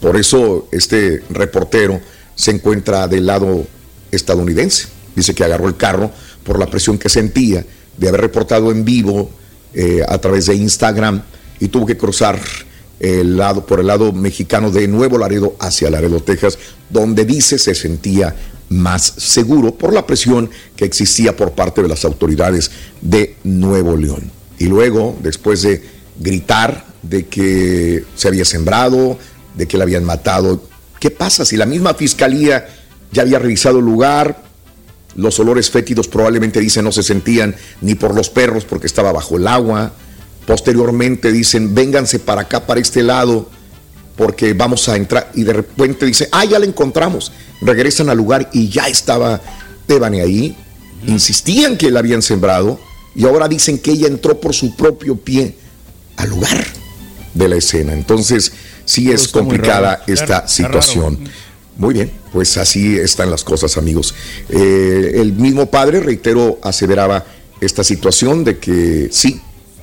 Por eso este reportero se encuentra del lado estadounidense. Dice que agarró el carro por la presión que sentía de haber reportado en vivo eh, a través de Instagram y tuvo que cruzar el lado, por el lado mexicano de Nuevo Laredo hacia Laredo, Texas, donde dice se sentía más seguro por la presión que existía por parte de las autoridades de Nuevo León. Y luego, después de gritar de que se había sembrado, de que la habían matado, ¿qué pasa si la misma fiscalía ya había revisado el lugar? Los olores fétidos probablemente dicen no se sentían ni por los perros porque estaba bajo el agua. Posteriormente dicen, vénganse para acá, para este lado, porque vamos a entrar. Y de repente dice, ah, ya la encontramos. Regresan al lugar y ya estaba Devani ahí. Insistían que la habían sembrado y ahora dicen que ella entró por su propio pie al lugar de la escena. Entonces, sí es complicada esta situación. Muy bien, pues así están las cosas, amigos. Eh, el mismo padre, reitero, aseveraba esta situación de que sí,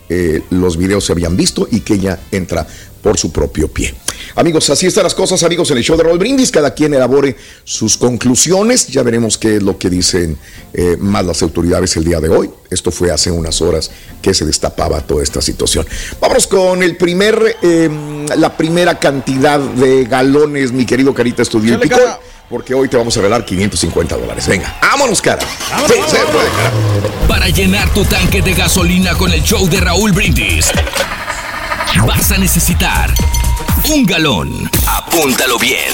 eh, los videos se habían visto y que ella entra por su propio pie. Amigos, así están las cosas, amigos, en el show de Roll Brindis. Cada quien elabore sus conclusiones. Ya veremos qué es lo que dicen eh, más las autoridades el día de hoy. Esto fue hace unas horas que se destapaba toda esta situación. Vamos con el primer, em, la primera cantidad de galones, mi querido Carita Estudio porque hoy te vamos a regalar 550 dólares. Venga, vámonos, cara. Sí, se puede, cara.
Para llenar tu tanque de gasolina con el show de Raúl Brindis, vas a necesitar un galón. Apúntalo bien.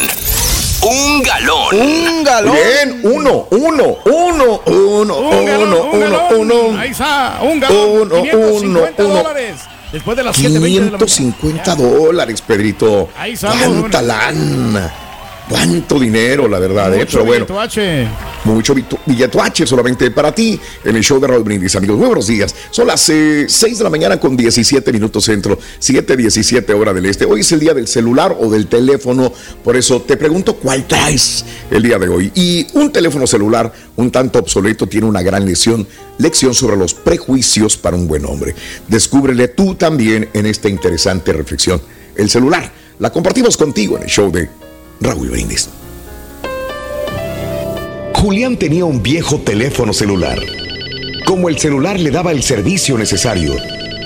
Un galón.
Un galón. Bien, uno, uno, uno, uno, uno, uno, uno.
Ahí está, un galón.
Uno,
550
uno, uno.
dólares. Después de las 7.20 de la.
550 dólares, Pedrito.
Ahí
Cuánta lana. Cuánto dinero, la verdad, ¿eh? Pero bueno.
billetoache.
Mucho billetoache solamente para ti en el show de Raúl Brindis, amigos. Muy buenos días. Son las eh, 6 de la mañana con 17 minutos centro, 7, 17 hora del este. Hoy es el día del celular o del teléfono, por eso te pregunto cuál traes el día de hoy. Y un teléfono celular un tanto obsoleto tiene una gran lección, lección sobre los prejuicios para un buen hombre. Descúbrele tú también en esta interesante reflexión. El celular, la compartimos contigo en el show de Raúl Brindis.
Julián tenía un viejo teléfono celular. Como el celular le daba el servicio necesario,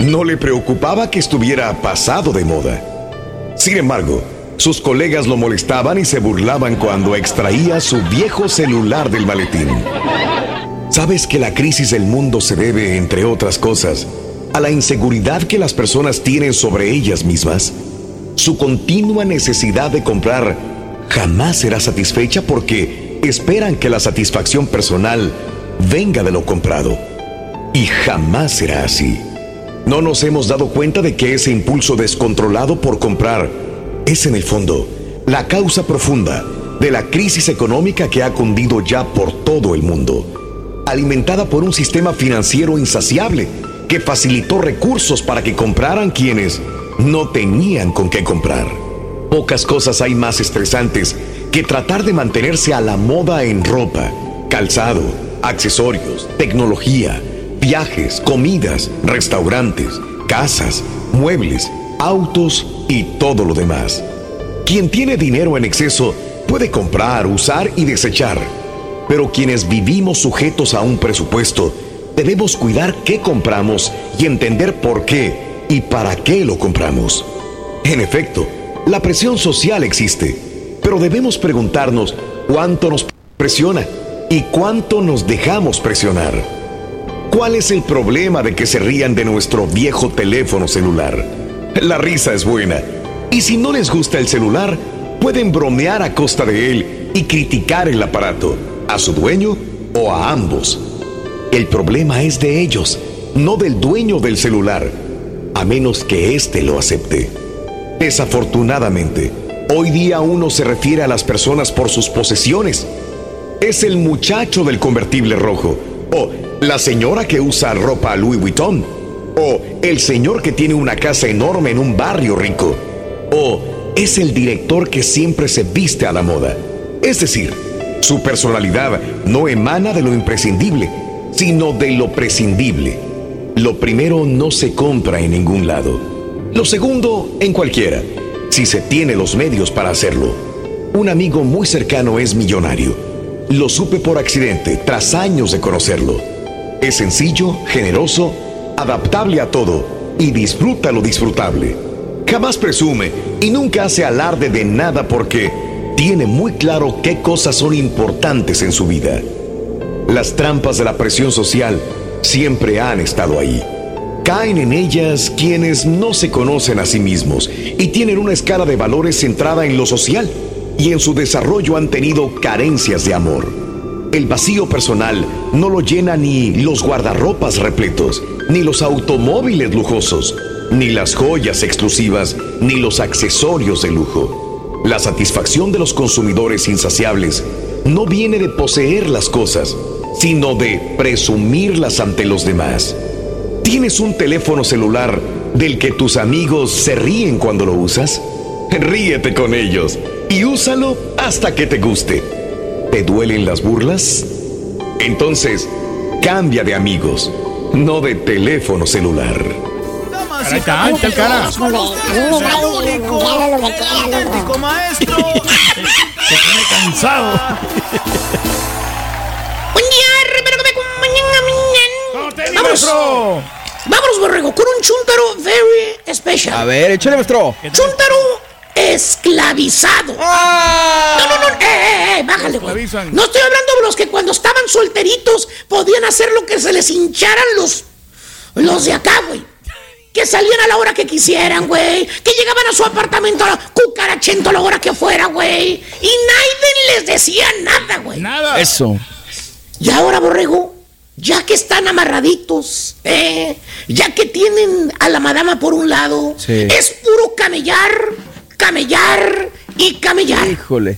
no le preocupaba que estuviera pasado de moda. Sin embargo, sus colegas lo molestaban y se burlaban cuando extraía su viejo celular del maletín. ¿Sabes que la crisis del mundo se debe, entre otras cosas, a la inseguridad que las personas tienen sobre ellas mismas? Su continua necesidad de comprar jamás será satisfecha porque esperan que la satisfacción personal venga de lo comprado. Y jamás será así. No nos hemos dado cuenta de que ese impulso descontrolado por comprar es en el fondo la causa profunda de la crisis económica que ha cundido ya por todo el mundo, alimentada por un sistema financiero insaciable que facilitó recursos para que compraran quienes no tenían con qué comprar. Pocas cosas hay más estresantes que tratar de mantenerse a la moda en ropa, calzado,
accesorios, tecnología, viajes, comidas, restaurantes, casas, muebles, autos y todo lo demás. Quien tiene dinero en exceso puede comprar, usar y desechar, pero quienes vivimos sujetos a un presupuesto, debemos cuidar qué compramos y entender por qué y para qué lo compramos. En efecto, la presión social existe, pero debemos preguntarnos cuánto nos presiona y cuánto nos dejamos presionar. ¿Cuál es el problema de que se rían de nuestro viejo teléfono celular? La risa es buena. Y si no les gusta el celular, pueden bromear a costa de él y criticar el aparato, a su dueño o a ambos. El problema es de ellos, no del dueño del celular, a menos que éste lo acepte. Desafortunadamente, hoy día uno se refiere a las personas por sus posesiones. Es el muchacho del convertible rojo, o la señora que usa ropa Louis Vuitton, o el señor que tiene una casa enorme en un barrio rico, o es el director que siempre se viste a la moda. Es decir, su personalidad no emana de lo imprescindible, sino de lo prescindible. Lo primero no se compra en ningún lado. Lo segundo, en cualquiera, si se tiene los medios para hacerlo. Un amigo muy cercano es millonario. Lo supe por accidente, tras años de conocerlo. Es sencillo, generoso, adaptable a todo y disfruta lo disfrutable. Jamás presume y nunca hace alarde de nada porque tiene muy claro qué cosas son importantes en su vida. Las trampas de la presión social siempre han estado ahí. Caen en ellas quienes no se conocen a sí mismos y tienen una escala de valores centrada en lo social y en su desarrollo han tenido carencias de amor. El vacío personal no lo llena ni los guardarropas repletos, ni los automóviles lujosos, ni las joyas exclusivas, ni los accesorios de lujo. La satisfacción de los consumidores insaciables no viene de poseer las cosas, sino de presumirlas ante los demás. ¿Tienes un teléfono celular del que tus amigos se ríen cuando lo usas? Ríete con ellos y úsalo hasta que te guste. ¿Te duelen las burlas? Entonces, cambia de amigos, no de teléfono celular.
Ahí está, ahí está el cara.
Auténtico maestro.
Se pone cansado.
Buen día, Vámonos. Vámonos, borrego, con un chúntaro very special.
A ver, échale, maestro.
Chúntaro esclavizado.
Ah.
No, no, no, eh, eh, eh, bájale, güey. No estoy hablando de los que cuando estaban solteritos podían hacer lo que se les hincharan los, los de acá, güey. Que salían a la hora que quisieran, güey. Que llegaban a su apartamento a cucarachento a la hora que fuera, güey. Y nadie les decía nada, güey.
Nada.
Eso.
Y ahora, borrego, ya que están amarraditos, ¿eh? Ya que tienen a la madama por un lado,
Sí.
es puro camellar, camellar y camellar.
Híjole.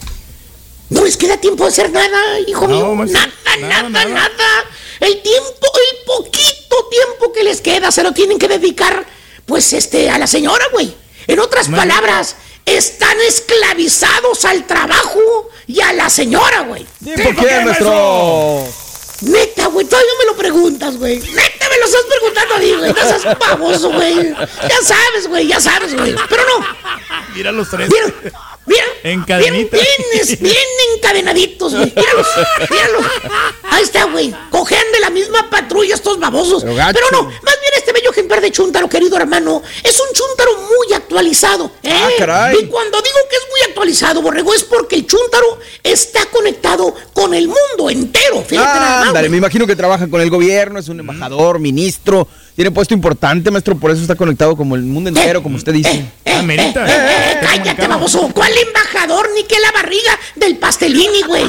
No les queda tiempo de hacer nada, hijo
No,
mío.
maestro,
Nada, nada, nada, El tiempo, el poquito tiempo que les queda se lo tienen que dedicar, pues, este, a la señora, güey. En otras palabras, están esclavizados al trabajo y a la señora, güey.
¿Por qué, maestro?
Neta, güey, todavía me lo preguntas, güey. Neta, me lo estás preguntando a mí, güey. No seas baboso, güey. Ya sabes, güey, ya sabes, güey. Pero no,
Mira los tres.
Mira, mira.
En
Bien, bien, bien encadenaditos, güey. Míralos, míralos. Ahí está, güey. Cojean de la misma patrulla estos babosos.
Pero
no, más bien este bello ejemplar de chúntaro, querido hermano, es un chúntaro muy actualizado. ¿eh?
Ah, caray.
Y cuando digo que es muy actualizado, borrego, es porque el chúntaro está conectado con el mundo entero. Fíjate nada
Ah,
más,
ándale,
güey.
me imagino que trabaja con el gobierno, es un embajador, ministro, tiene puesto importante, maestro, por eso está conectado como el mundo entero, como usted dice.
Ah, merita.
Eh, cállate, baboso. ¿Cuál embajador ni que la barriga del pastelini, güey?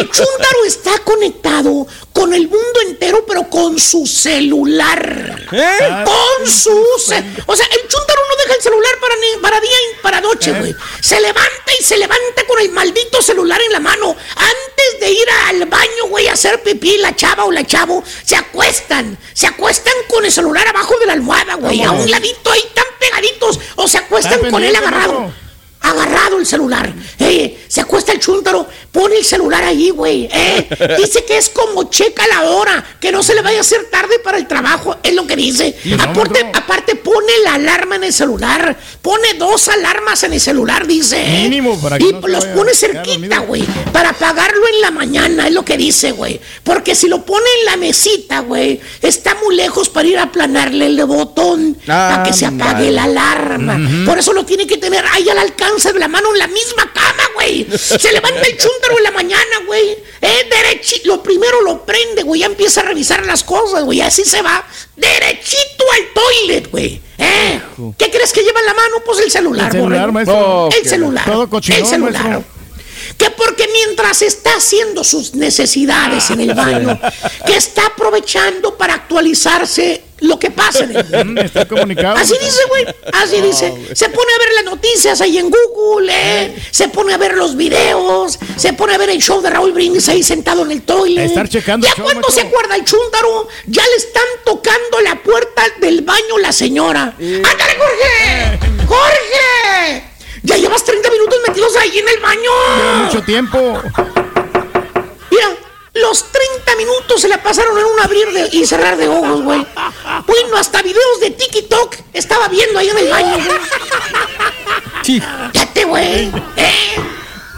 El chúntaro está conectado con el mundo entero, pero con su celular.
¿Eh?
Con su ce- O sea, el chúntaro no deja el celular para, ni, para día y para noche, güey. Se levanta y se levanta con el maldito celular en la mano. Antes de ir al baño, güey, a hacer pipí, la chava o la chavo, se acuestan. Se acuestan con el celular abajo de la almohada, güey. A un ladito ahí tan pegaditos. O se acuestan con él agarrado. Agarrado el celular. Eh, se acuesta el chúntaro, pone el celular ahí, güey. Eh. Dice que es como checa la hora, que no se le vaya a hacer tarde para el trabajo, es lo que dice. Aparte, aparte pone la alarma en el celular, pone dos alarmas en el celular, dice. eh.
Mínimo, para que
y
no
los pone cerquita, güey, para apagarlo en la mañana, es lo que dice, güey. Porque si lo pone en la mesita, güey, está muy lejos para ir a aplanarle el botón para que se apague la alarma. Por eso lo tiene que tener ahí al alcance de la mano en la misma cama, güey. Se levanta el chúntaro en la mañana, güey. Eh, derechito. Lo primero lo prende, güey. Ya empieza a revisar las cosas, güey. Así se va. Derechito al toilet, güey. ¿Eh? ¿Qué crees que lleva en la mano? Pues el celular,
El celular, maestro.
El celular.
Todo cochinón,
el celular.
maestro.
Que porque mientras está haciendo sus necesidades en el baño, que está aprovechando para actualizarse lo que pasa en el mundo.
Mm, Está comunicado.
Así dice, güey. Así dice. Se pone a ver las noticias ahí en Google, ¿eh? Se pone a ver los videos. Se pone a ver el show de Raúl Brindis ahí sentado en el toilet.
Estar checando
Ya cuando se acuerda el chúntaro, ya le están tocando la puerta del baño la señora. ¡Ándale, Jorge! ¡Jorge! Ya llevas 30 minutos metidos ahí en el baño.
Lleva mucho tiempo.
Mira, los 30 minutos se la pasaron en un abrir de- y cerrar de ojos, güey. Bueno, hasta videos de TikTok estaba viendo ahí en el baño, güey. Fíjate, güey. ¿Eh?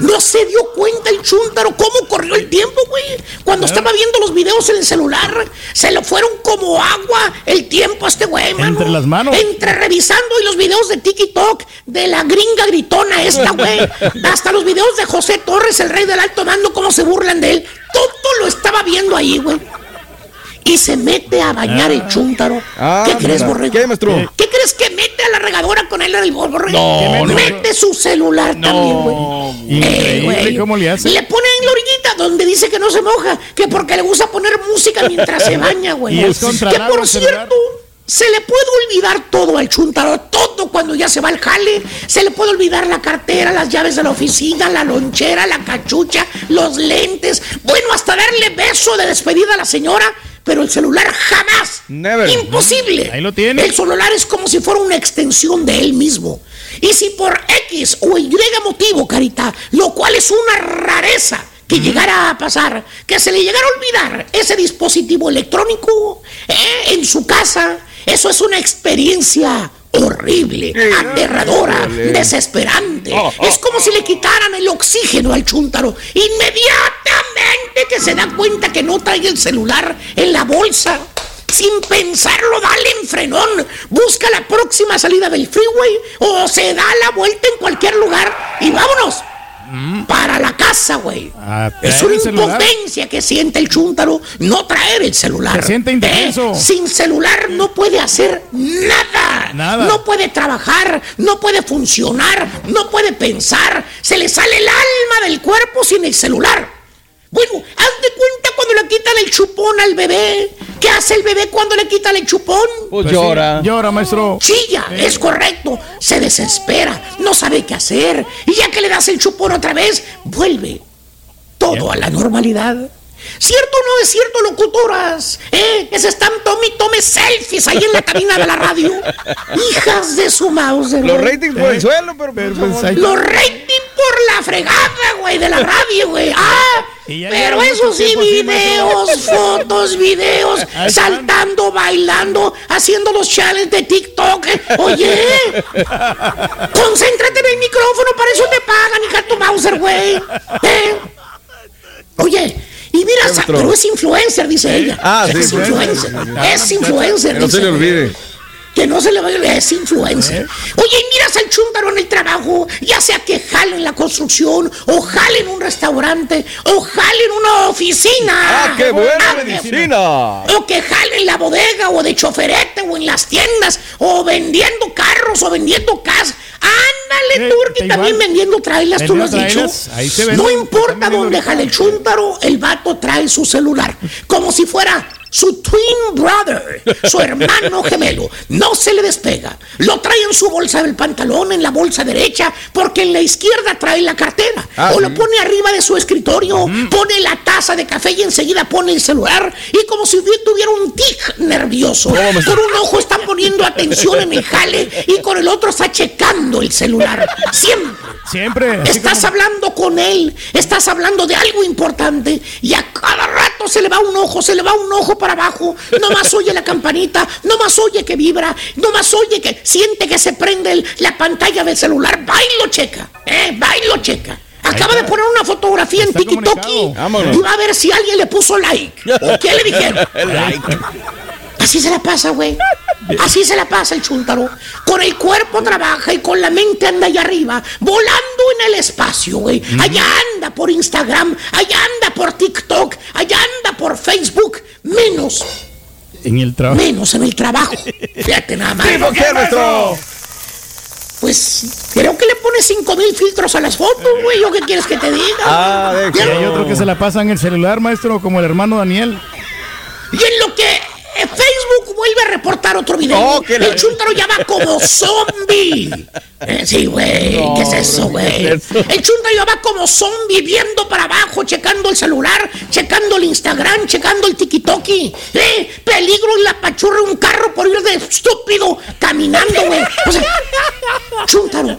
No se dio cuenta el chúntaro cómo corrió el tiempo, güey. Cuando estaba viendo los videos en el celular, se le fueron como agua el tiempo a este güey, mano.
Entre las manos.
Entre revisando y los videos de TikTok de la gringa gritona esta, güey. Hasta los videos de José Torres, el rey del alto mando, cómo se burlan de él. Todo lo estaba viendo ahí, güey. Y se mete a bañar el chúntaro.
Ah,
¿Qué crees,
mira.
borrego?
¿Qué, maestro?
¿Qué crees que mete a la regadora con él en el borrego?
No, no.
Mete su celular también, güey. Eh,
Increíble
güey.
cómo le hace.
Le pone en la orillita donde dice que no se moja, que porque le gusta poner música mientras se baña, güey.
Y es contra
que por
celular.
Se le puede olvidar todo al chuntaro, todo cuando ya se va al jale. Se le puede olvidar la cartera, las llaves de la oficina, la lonchera, la cachucha, los lentes. Bueno, hasta darle beso de despedida a la señora. Pero el celular jamás.
Never.
Imposible.
Ahí lo tiene.
El celular es como si fuera una extensión de él mismo. Y si por X o Y motivo, Carita, lo cual es una rareza que llegara a pasar, que se le llegara a olvidar ese dispositivo electrónico eh, en su casa, eso es una experiencia horrible, aterradora, desesperante. Es como si le quitaran el oxígeno al chúntaro. Inmediatamente que se da cuenta que no trae el celular en la bolsa. Sin pensarlo, dale en frenón. Busca la próxima salida del freeway o se da la vuelta en cualquier lugar y vámonos. Para la casa, güey. Es una impotencia que siente el chúntaro no traer el celular.
Se siente.
¿Eh? Sin celular no puede hacer nada.
Nada.
No puede trabajar, no puede funcionar, no puede pensar. Se le sale el alma del cuerpo sin el celular. Bueno, haz de cuenta cuando le quitan el chupón al bebé. ¿Qué hace el bebé cuando le quitan el chupón?
Pues
Pues sí,
llora.
Llora, maestro.
Chilla, es correcto. Se desespera, no sabe qué hacer. Y ya que le das el chupón otra vez, vuelve todo a la normalidad. ¿Cierto o no es cierto, locutoras? ¿Eh? Que se están tome y tome selfies ahí en la cabina de la radio. Hijas de su mouse.
Los ratings por el suelo, pero,
Pero,
pues,
pues,
Los rating por la fregada, güey, de la radio, güey. Ah, pero eso sí, videos, fotos, videos, saltando, bailando, haciendo los challenges de TikTok. eh. Oye, concéntrate en el micrófono, para eso te pagan, hija tu Mauser, güey. ¿Eh? Oye, y mira, pero es influencer, dice ella.
Ah, sí,
es influencer. Es influencer.
no se le olvide.
Que no se le vaya a olvidar, es influencer. Oye, miras al chúntaro en el trabajo, ya sea que jale en la construcción, o jale en un restaurante, o jale en una oficina.
¡Ah, qué buena
Ah,
medicina!
o que jale en la bodega, o de choferete, o en las tiendas, o vendiendo carros, o vendiendo casas. Ándale,
Eh,
Turki, también vendiendo trailers, tú lo has dicho.
ahí se
no importa dónde jale el chúntaro, el vato trae su celular. Como si fuera su twin brother, su hermano gemelo. No se le despega. Lo trae en su bolsa del pantalón, en la bolsa derecha, porque en la izquierda trae la cartera.
Ah,
o lo pone arriba de su escritorio, pone la taza de café y enseguida pone el celular. Y como si tuviera un tic nervioso. Con un ojo está poniendo atención en el jale y con el otro está checando el celular. Siempre.
Siempre.
Estás
como-
hablando con él, estás hablando de algo importante y a cada rato se le va un ojo, se le va un ojo para abajo, nomás oye la campanita, nomás oye que vibra, nomás oye que siente que se prende el- la pantalla del celular, va y lo checa, eh, va y lo checa. Acaba de poner una fotografía en TikTok y va a ver si alguien le puso like. ¿O qué le dijeron? Así se la pasa, güey. Así se la pasa el chúntaro. Con el cuerpo trabaja y con la mente anda allá arriba, volando en el espacio, güey. Allá anda por Instagram, allá anda por TikTok, allá anda por Facebook, menos,
En el trabajo.
menos en el trabajo. Fíjate nada más.
¿Tipo qué, maestro?
Pues creo que le pone cinco mil filtros a las fotos, güey. ¿Yo qué quieres que te diga?
Ah, de
Y
que-
hay otro que se la pasa en el celular, maestro, como el hermano Daniel.
Y en lo que Facebook vuelve a reportar otro video,
que
el chúntaro ya va como zombie. Eh, sí, güey, ¿qué es eso, güey? El chúntaro ya va como zombie viendo para abajo, checando el celular, checando el Instagram, checando el tiki-toki. Eh, peligro en la pachurra un carro por ir de estúpido caminando, güey. O sea, chúntaro,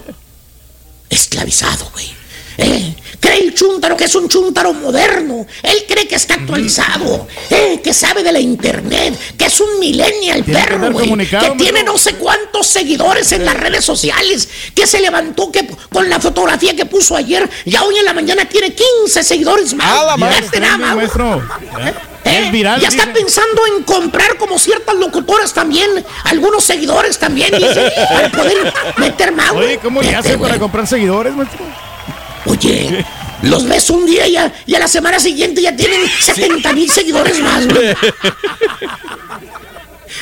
esclavizado, güey. Eh, cree el chúntaro que es un chúntaro moderno. Él cree que está actualizado. Eh, que sabe de la internet. Que es un millennial perro, güey. Que tiene no sé cuántos seguidores en las redes sociales. Que se levantó que con la fotografía que puso ayer. Ya hoy en la mañana tiene 15 seguidores más.
Ah, la
nada
maestro.
Eh,
Es viral.
ya está
dice.
pensando en comprar como ciertas locutoras también, algunos seguidores también, dice, para poder meter más.
Oye. ¿cómo le
Fíjate,
hace para comprar seguidores, maestro?
Oye, los ves un día y a, y a la semana siguiente ya tienen 70 mil seguidores más, güey.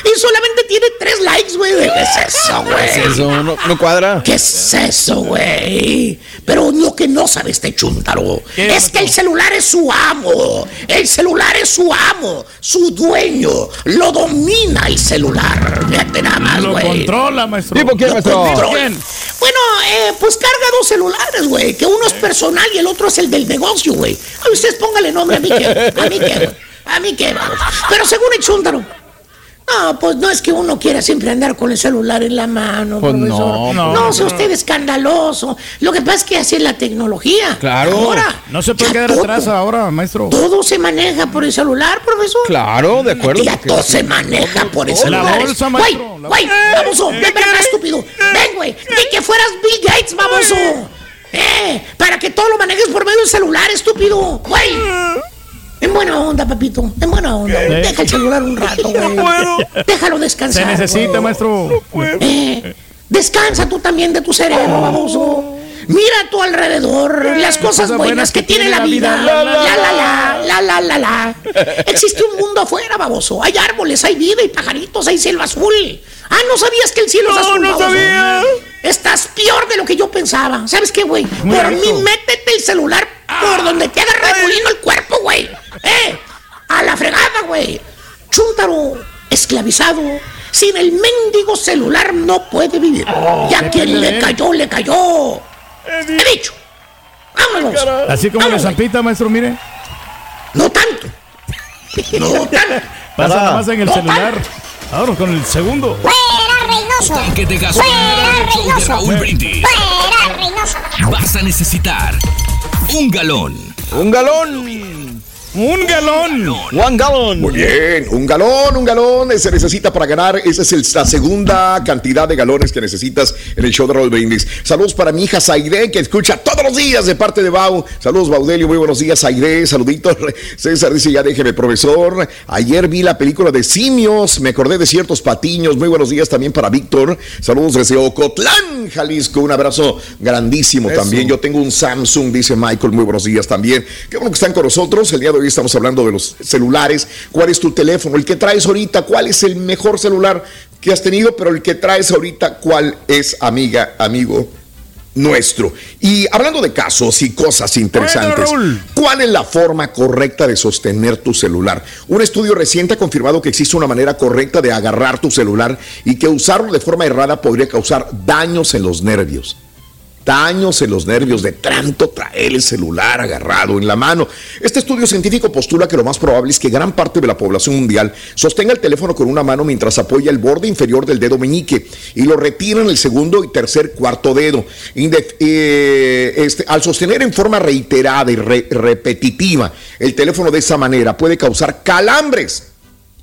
Y solamente tiene tres likes, güey. ¿Qué es eso,
¿Qué es
güey?
eso? No, no cuadra.
¿Qué es eso, güey? Pero lo que no sabe este chúntaro
¿Qué,
es que el celular es su amo. El celular es su amo, su dueño. Lo domina el celular. Fíjate nada más,
Lo
güey.
controla, maestro.
¿Tipo quién,
Lo
maestro?
Bueno, eh, pues carga dos celulares, güey. Que uno es personal y el otro es el del negocio, güey. A ustedes póngale nombre a mí que, a mí que, güey. a mí que, vamos. Pero según el chúntaro. No, pues no es que uno quiera siempre andar con el celular en la mano,
Pues
profesor.
no,
No,
no,
sea usted escandaloso. Lo que pasa es que así es la tecnología.
Claro.
Ahora,
No se puede quedar
todo-
atrás ahora, maestro.
Todo se maneja por el celular, profesor.
Claro, de acuerdo.
Ya todo se maneja por el
La
celular.
bolsa,
Güey,
maestro, la
güey, baboso, ven para acá, estúpido. Ven, güey, ni que fueras Bill Gates, baboso. Eh, para que todo lo manejes por medio del celular, estúpido. Güey. En buena onda, papito. En buena onda. Deja el celular un rato, güey. Déjalo descansar.
Se necesita,
güey.
maestro.
Eh, descansa tú también de tu cerebro, baboso. Mira a tu alrededor las cosas buenas que tiene la vida. La la la, la la la la. Existe un mundo afuera, baboso. Hay árboles, hay vida, hay pajaritos, hay cielo azul. Ah, ¿no sabías que el cielo es azul?
no
baboso?
sabía.
Estás peor de lo que yo pensaba. ¿Sabes qué, güey? Por mí, métete el celular por donde te haga remolino el cuerpo, güey. ¡Eh! A la fregada, güey. Chúntaro, esclavizado. Sin el mendigo celular no puede vivir. y a quien le cayó, le cayó. He dicho. Vámonos.
Así como
Vámonos.
zampita, maestro, mire.
No tanto. No tanto.
Pasa nada más en el
No,
celular. Ahora con el segundo.
¡Fuera, Reynoso!
Que te gasolina
¡Fuera, Reynoso!
Raúl Brindis.
¡Fuera, Reynoso!
Vas a necesitar un galón.
Un galón.
¡Un galón!
One gallon.
Muy bien, un galón, un galón se necesita para ganar. Esa es el- la segunda cantidad de galones que necesitas en el show de Raúl Brindis. Saludos para mi hija Zaire, que escucha todos los días de parte de Bau. Saludos, Baudelio. Muy buenos días, Zaire. Saluditos. César dice: Ya déjeme, profesor. Ayer vi la película de simios. Me acordé de ciertos patiños. Muy buenos días también para Víctor. Saludos desde Ocotlán, Jalisco. Un abrazo grandísimo
Eso.
también. Yo tengo un Samsung, dice Michael. Muy buenos días también. Qué bueno que están con nosotros. El día de hoy estamos hablando de los celulares. ¿Cuál es tu teléfono? El que traes ahorita, ¿cuál es el mejor celular que has tenido? Pero el que traes ahorita, ¿cuál es, amiga, amigo? nuestro. Y hablando de casos y cosas interesantes, ¿cuál es la forma correcta de sostener tu celular? Un estudio reciente ha confirmado que existe una manera correcta de agarrar tu celular y que usarlo de forma errada podría causar daños en los nervios daños en los nervios de tanto traer el celular agarrado en la mano. Este estudio científico postula que lo más probable es que gran parte de la población mundial sostenga el teléfono con una mano mientras apoya el borde inferior del dedo meñique y lo retira en el segundo y tercer cuarto dedo. Eh, este, al sostener en forma reiterada y repetitiva el teléfono de esa manera puede causar calambres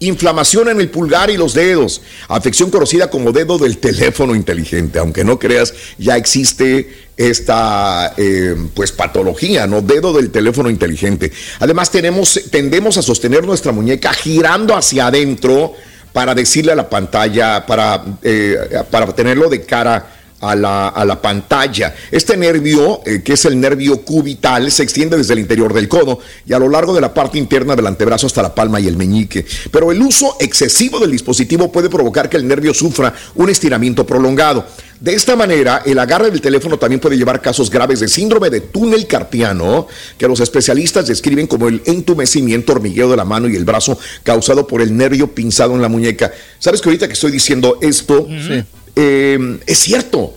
inflamación en el pulgar y los dedos, afección conocida como dedo del teléfono inteligente. Aunque no creas, ya existe esta eh, pues patología, ¿no? Dedo del teléfono inteligente. Además, tenemos, tendemos a sostener nuestra muñeca girando hacia adentro para decirle a la pantalla, para, eh, para tenerlo de cara a la, a la pantalla. Este nervio, eh, que es el nervio cubital, se extiende desde el interior del codo y a lo largo de la parte interna del antebrazo hasta la palma y el meñique. Pero el uso excesivo del dispositivo puede provocar que el nervio sufra un estiramiento prolongado. De esta manera, el agarre del teléfono también puede llevar casos graves de síndrome de túnel carpiano, que los especialistas describen como el entumecimiento, hormigueo de la mano y el brazo causado por el nervio pinzado en la muñeca. ¿Sabes que ahorita que estoy diciendo esto, eh, es cierto.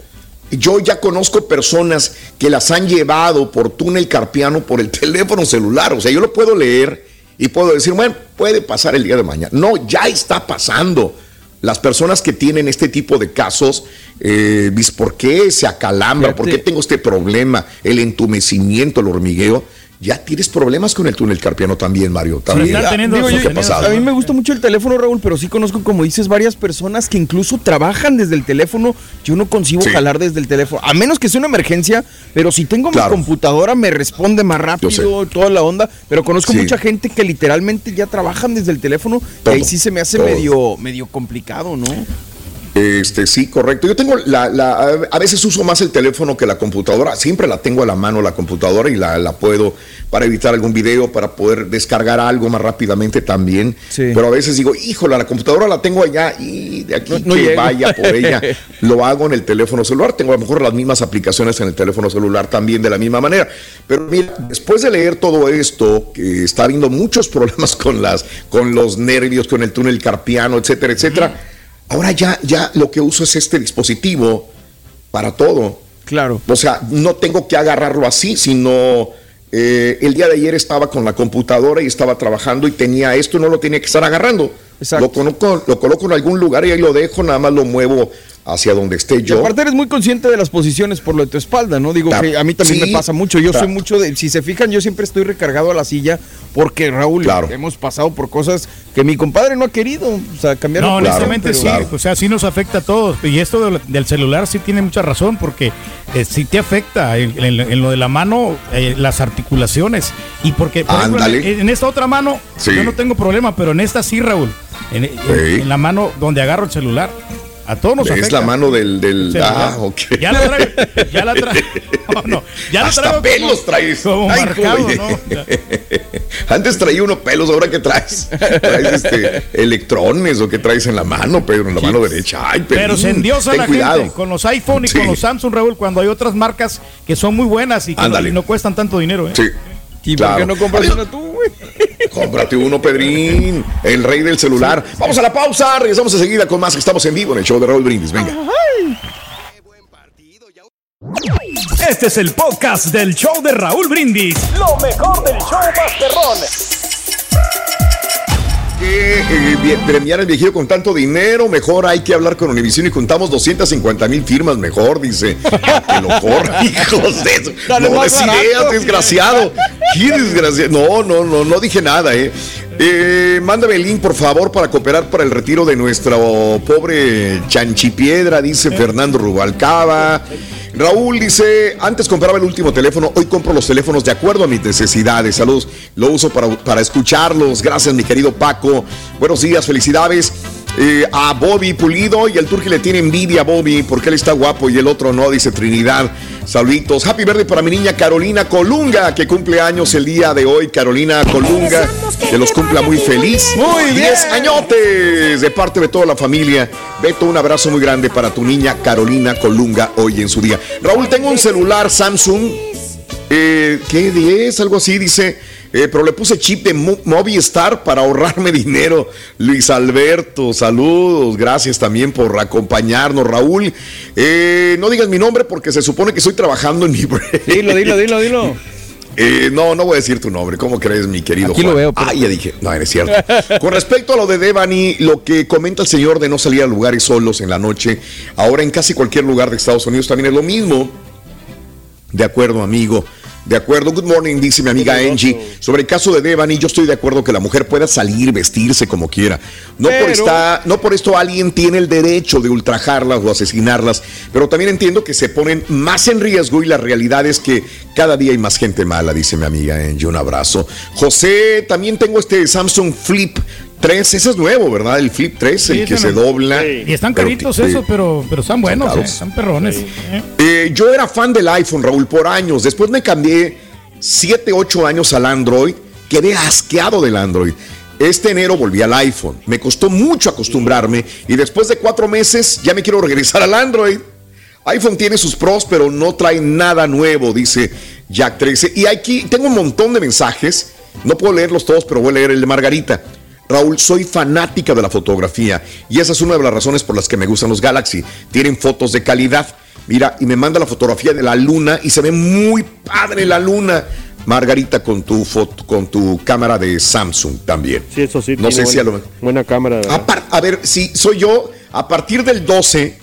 Yo ya conozco personas que las han llevado por túnel carpiano por el teléfono celular. O sea, yo lo puedo leer y puedo decir, bueno, puede pasar el día de mañana. No, ya está pasando. Las personas que tienen este tipo de casos, eh, ¿por qué se acalambra? ¿Por qué tengo este problema? El entumecimiento, el hormigueo ya tienes problemas con el túnel carpiano también, Mario. También.
a, mí me gusta mucho el teléfono, Raúl, pero sí conozco, como dices, varias personas que incluso trabajan desde el teléfono. Yo no consigo jalar desde el teléfono, a menos que sea una emergencia, pero si tengo mi computadora me responde más rápido, toda la onda. Pero conozco mucha gente que literalmente ya trabajan desde el teléfono y ahí sí se me hace medio, medio complicado, ¿no?
Este, sí, correcto. Yo tengo la, a veces uso más el teléfono que la computadora. Siempre la tengo a la mano la computadora y la, puedo para evitar algún video, para poder descargar algo más rápidamente también. Pero a veces digo, híjole, la computadora la tengo allá y de aquí que vaya por ella. lo hago en el teléfono celular. Tengo a lo mejor las mismas aplicaciones en el teléfono celular también de la misma manera. Pero mira, después de leer todo esto, que está habiendo muchos problemas con las, con los nervios, con el túnel carpiano, etcétera, etcétera. Ahora ya, ya lo que uso es este dispositivo para todo.
Claro.
O sea, no tengo que agarrarlo así, sino eh, el día de ayer estaba con la computadora y estaba trabajando y tenía esto, no lo tenía que estar agarrando. Lo coloco, lo coloco en algún lugar y ahí lo dejo, nada más lo muevo hacia donde esté yo.
Y aparte eres muy consciente de las posiciones por lo de tu espalda, ¿no? Digo que a mí también me pasa mucho. Yo soy mucho de, si se fijan, yo siempre estoy recargado a la silla porque Raúl, hemos pasado por cosas que mi compadre no ha querido, o sea, cambiar.
No, honestamente sí, o sea, sí nos afecta a todos. Y esto del celular sí tiene mucha razón porque eh, sí te afecta en, lo de la mano, eh, las articulaciones. Y porque, por ejemplo, en, esta otra mano, yo no tengo problema, pero en esta sí, Raúl. en la mano donde agarro el celular. A todos nos
Es la mano del. del ah.
Ya la traigo. Ya la traigo. No, no, ya la
Hasta pelos traes.
Como marcado, ¿no?
Antes traía uno pelos, ahora que traes. Traes este, electrones o que traes en la mano, Pedro, en la mano derecha. Ay,
pero se endiosa la gente con los iPhone y con los Samsung, Raúl, cuando hay otras marcas que son muy buenas y que no, cuestan tanto dinero. ¿eh?
Sí.
¿Y por qué no compras una tú, güey?
Cómprate uno, Pedrín, el rey del celular. Vamos a la pausa, regresamos enseguida con más que estamos en vivo en el show de Raúl Brindis. Venga.
Este es el podcast del show de Raúl Brindis.
Lo mejor del show Masterrón
que eh, premiar al viejito con tanto dinero, mejor hay que hablar con Univision y juntamos 250 mil firmas, mejor, dice. Que lo corra, hijos de eso. no des ideas, desgraciado. ¿Qué desgraciado? No, no, no, no dije nada, eh. eh. mándame el link, por favor, para cooperar para el retiro de nuestro pobre chanchipiedra, dice Fernando Rubalcaba. Raúl dice, antes compraba el último teléfono, hoy compro los teléfonos de acuerdo a mis necesidades. Saludos, lo uso para, para escucharlos. Gracias, mi querido Paco. Buenos días, felicidades eh, a Bobby Pulido y el Turqui le tiene envidia a Bobby porque él está guapo y el otro no, dice Trinidad. Saluditos. Happy Verde para mi niña Carolina Colunga, que cumple años el día de hoy. Carolina Colunga, que los cumpla muy feliz.
Muy bien.
10 añotes de parte de toda la familia. Beto, un abrazo muy grande para tu niña Carolina Colunga hoy en su día. Raúl, tengo un celular Samsung. Eh, ¿Qué 10? Algo así, dice. Eh, pero le puse chip de Mo- Movistar para ahorrarme dinero. Luis Alberto, saludos. Gracias también por acompañarnos, Raúl. Eh, no digas mi nombre porque se supone que estoy trabajando en mi break.
Dilo, dilo, dilo, dilo.
Eh, no, no voy a decir tu nombre. ¿Cómo crees, mi querido
Aquí
Juan?
lo veo, pero-
Ah, ya dije. No, es cierto. Con respecto a lo de Devani, lo que comenta el señor de no salir a lugares solos en la noche, ahora en casi cualquier lugar de Estados Unidos también es lo mismo. De acuerdo, amigo. De acuerdo, good morning, dice mi amiga Angie. Sobre el caso de Devani, yo estoy de acuerdo que la mujer pueda salir, vestirse como quiera. No, por esta, no por esto alguien tiene el derecho de ultrajarlas o asesinarlas, pero también entiendo que se ponen más en riesgo y la realidad es que cada día hay más gente mala, dice mi amiga Angie. Un abrazo. José, también tengo este Samsung Flip 3, ese es nuevo, ¿verdad? El Flip 3, el que se
no-
dobla.
Y están
Pero
caritos
que-
esos, pero, pero están buenos, eh, están perrones. Eh,
yo era fan del iPhone, Raúl, por años. Después me cambié 7, 8 años al Android. Quedé asqueado del Android. Este enero volví al iPhone. Me costó mucho acostumbrarme y después de cuatro meses ya me quiero regresar al Android. iPhone tiene sus pros, pero no trae nada nuevo, dice Jack 13. Y aquí tengo un montón de mensajes. No puedo leerlos todos, pero voy a leer el de Margarita. Raúl, soy fanática de la fotografía y esa es una de las razones por las que me gustan los Galaxy. Tienen fotos de calidad. Mira, y me manda la fotografía de la luna y se ve muy padre la luna. Margarita con tu foto, con tu cámara de Samsung también.
Sí, eso sí.
No sé si a
buena,
lo
buena cámara.
a, par- a ver, si soy yo, a partir del 12,